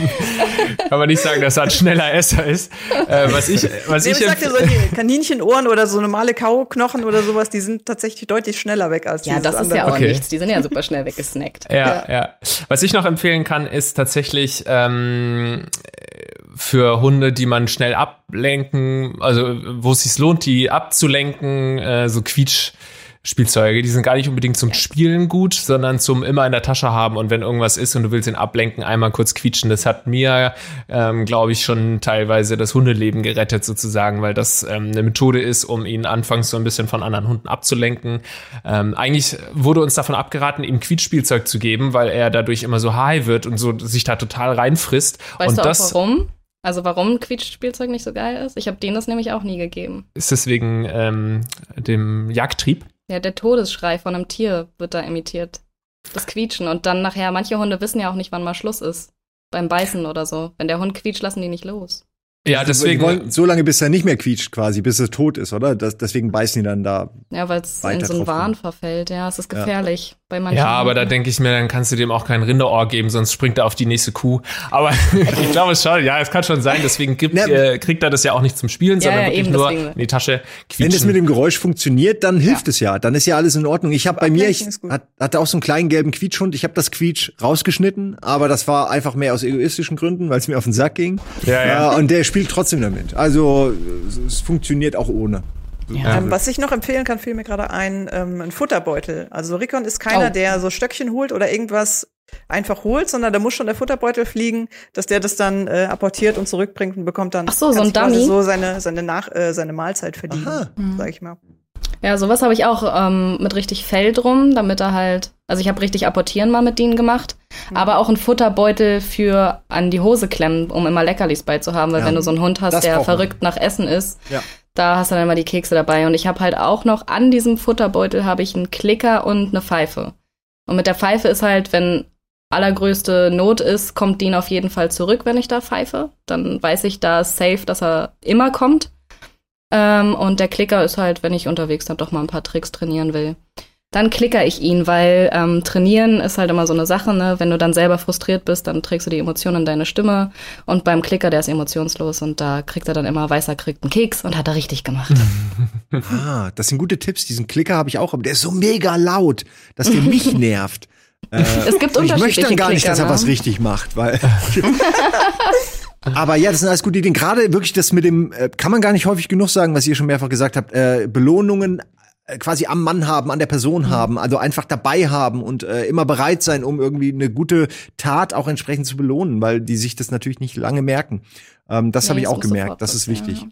kann man nicht sagen, dass er ein schneller Esser ist. Äh, was ich, was Nee, ich, ich sagte, solche Kaninchenohren oder so normale Kauknochen oder sowas, die sind tatsächlich deutlich schneller weg als ja, das ist andere. ja auch Okay. nichts. Die sind ja super schnell weggesnackt. ja, ja, Was ich noch empfehlen kann, ist tatsächlich ähm, für Hunde, die man schnell ablenken, also wo es sich lohnt, die abzulenken, äh, so Quietsch. Spielzeuge, die sind gar nicht unbedingt zum Spielen gut, sondern zum immer in der Tasche haben und wenn irgendwas ist und du willst ihn ablenken, einmal kurz quietschen. Das hat mir, ähm, glaube ich, schon teilweise das Hundeleben gerettet sozusagen, weil das ähm, eine Methode ist, um ihn anfangs so ein bisschen von anderen Hunden abzulenken. Ähm, eigentlich wurde uns davon abgeraten, ihm Quietschspielzeug zu geben, weil er dadurch immer so high wird und so sich da total reinfrisst. Weißt und du auch das warum? Also warum Quietschspielzeug nicht so geil ist? Ich habe denen das nämlich auch nie gegeben. ist deswegen ähm, dem Jagdtrieb. Ja, der Todesschrei von einem Tier wird da imitiert. Das Quietschen. Und dann nachher, manche Hunde wissen ja auch nicht, wann mal Schluss ist. Beim Beißen oder so. Wenn der Hund quietscht, lassen die nicht los. Ja, Die deswegen. wollen so lange, bis er nicht mehr quietscht, quasi, bis er tot ist, oder? Das, deswegen beißen die dann da. Ja, weil es in so einen Wahn verfällt. Ja, es ist Ja. Bei manchen. Ja, aber da denke ich mir, dann kannst du dem auch kein Rinderohr geben, sonst springt er auf die nächste Kuh. Aber ich glaube es schon, ja, es kann schon sein. Deswegen gibt, äh, kriegt er das ja auch nicht zum Spielen, Ja, sondern ja, wirklich eben, nur deswegen. in die Tasche Wenn es quietschen. mit dem Geräusch funktioniert, dann hilft es ja. Dann ist ja alles in Ordnung. Ich habe bei mir, ich hat, hatte auch so einen kleinen gelben Quietschhund. Ich habe das Quietsch rausgeschnitten, aber das war einfach mehr aus egoistischen Gründen, weil es mir auf den Sack ging. Ja, ja. Äh, und der spielt trotzdem damit. Also es, es funktioniert auch ohne. Ja. Ähm, was ich noch empfehlen kann, fiel mir gerade ein, ähm, ein Futterbeutel. Also Rickon ist keiner, Oh. der so Stöckchen holt oder irgendwas einfach holt, sondern da muss schon der Futterbeutel fliegen, dass der das dann äh, apportiert und zurückbringt und bekommt dann Ach so, so ein Dummy? so seine seine nach äh, seine Mahlzeit verdienen, Aha. sag ich mal. Ja, sowas habe ich auch ähm, mit richtig Fell drum, damit er halt, also ich habe richtig Apportieren mal mit denen gemacht, Mhm. aber auch einen Futterbeutel für an die Hose klemmen, um immer Leckerlis bei zu haben, weil Ja, wenn du so einen Hund hast, der man. verrückt nach Essen ist, Ja. da hast du dann immer die Kekse dabei und ich habe halt auch noch an diesem Futterbeutel habe ich einen Klicker und eine Pfeife. Und mit der Pfeife ist halt, wenn allergrößte Not ist, kommt Dean auf jeden Fall zurück, wenn ich da pfeife. Dann weiß ich da safe, dass er immer kommt. Ähm, und der Klicker ist halt, wenn ich unterwegs dann doch mal ein paar Tricks trainieren will. Dann klicker ich ihn, weil ähm, trainieren ist halt immer so eine Sache, ne? Wenn du dann selber frustriert bist, dann trägst du die Emotionen in deine Stimme. Und beim Klicker, der ist emotionslos und da kriegt er dann immer, weiß er kriegt einen Keks und hat er richtig gemacht. Ah, das sind gute Tipps. Diesen Klicker habe ich auch, aber der ist so mega laut, dass der mich nervt. Äh, Es gibt und ich möchte dann unterschiedliche gar nicht, Klicker, dass er ne? was richtig macht, weil. Aber ja, das sind alles gute Ideen. Gerade wirklich das mit dem, äh, kann man gar nicht häufig genug sagen, was ihr schon mehrfach gesagt habt, äh, Belohnungen äh, quasi am Mann haben, an der Person haben, also einfach dabei haben und äh, immer bereit sein, um irgendwie eine gute Tat auch entsprechend zu belohnen, weil die sich das natürlich nicht lange merken. Ähm, das habe Nee, ich es auch gemerkt, das ist wichtig. Ja.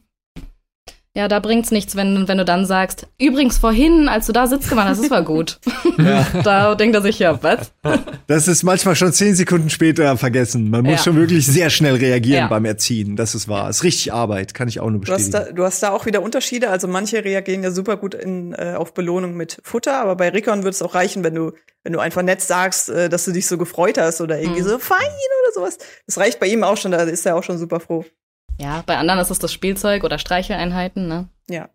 Ja, da bringt's nichts, wenn, wenn du dann sagst, übrigens vorhin, als du da Sitz gemacht hast, das war gut. da denkt er sich, ja, was? Das ist manchmal schon zehn Sekunden später vergessen. Man muss Ja. schon wirklich sehr schnell reagieren Ja. beim Erziehen. Das ist wahr. ist richtig Arbeit, kann ich auch nur Du hast, bestätigen. da, du hast da auch wieder Unterschiede. Also manche reagieren ja super gut in, äh, auf Belohnung mit Futter, aber bei Rickon würde es auch reichen, wenn du, wenn du einfach nett sagst, äh, dass du dich so gefreut hast oder irgendwie Mhm. so fein oder sowas. Das reicht bei ihm auch schon, da ist er auch schon super froh. Ja, bei anderen ist es das Spielzeug oder Streicheleinheiten, ne? Ja.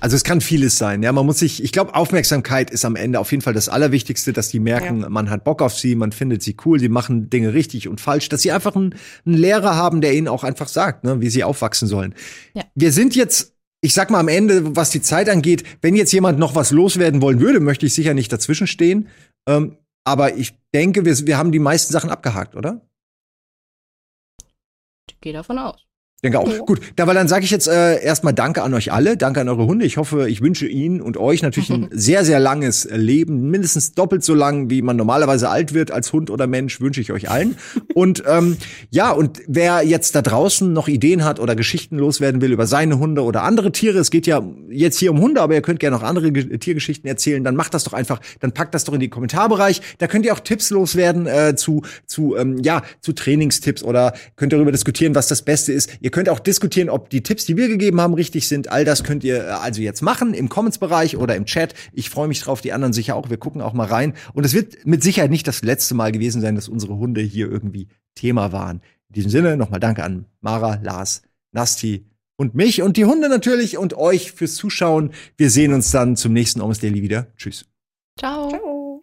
Also es kann vieles sein. Ja, man muss sich, ich glaube, Aufmerksamkeit ist am Ende auf jeden Fall das Allerwichtigste, dass die merken, man hat Bock auf sie, man findet sie cool, sie machen Dinge richtig und falsch, dass sie einfach einen, einen Lehrer haben, der ihnen auch einfach sagt, ne, wie sie aufwachsen sollen. Ja. Wir sind jetzt ich sag mal am Ende, was die Zeit angeht, wenn jetzt jemand noch was loswerden wollen würde, möchte ich sicher nicht dazwischen stehen. Ähm, aber ich denke, wir, wir haben die meisten Sachen abgehakt, oder? Ich gehe davon aus. Denke auch. Ja. Gut, da, weil dann sage ich jetzt äh, erstmal Danke an euch alle, danke an eure Hunde. Ich hoffe, ich wünsche Ihnen und euch natürlich ein sehr, sehr langes äh, Leben, mindestens doppelt so lang, wie man normalerweise alt wird als Hund oder Mensch, wünsche ich euch allen. und ähm, ja, und wer jetzt da draußen noch Ideen hat oder Geschichten loswerden will über seine Hunde oder andere Tiere, es geht ja jetzt hier um Hunde, aber ihr könnt gerne noch andere Ge Tiergeschichten erzählen, dann macht das doch einfach, dann packt das doch in den Kommentarbereich. Da könnt ihr auch Tipps loswerden äh, zu, zu, ähm, ja, zu Trainingstipps oder könnt darüber diskutieren, was das Beste ist. Ihr könnt auch diskutieren, ob die Tipps, die wir gegeben haben, richtig sind. All das könnt ihr äh, also jetzt machen im Comments-Bereich oder im Chat. Ich freue mich drauf, die anderen sicher auch. Wir gucken auch mal rein. Und es wird mit Sicherheit nicht das letzte Mal gewesen sein, dass unsere Hunde hier irgendwie Thema waren. In diesem Sinne nochmal Danke an Mara, Lars, Nasti und mich und die Hunde natürlich und euch fürs Zuschauen. Wir sehen uns dann zum nächsten Almost Daily wieder. Tschüss. Ciao. Ciao.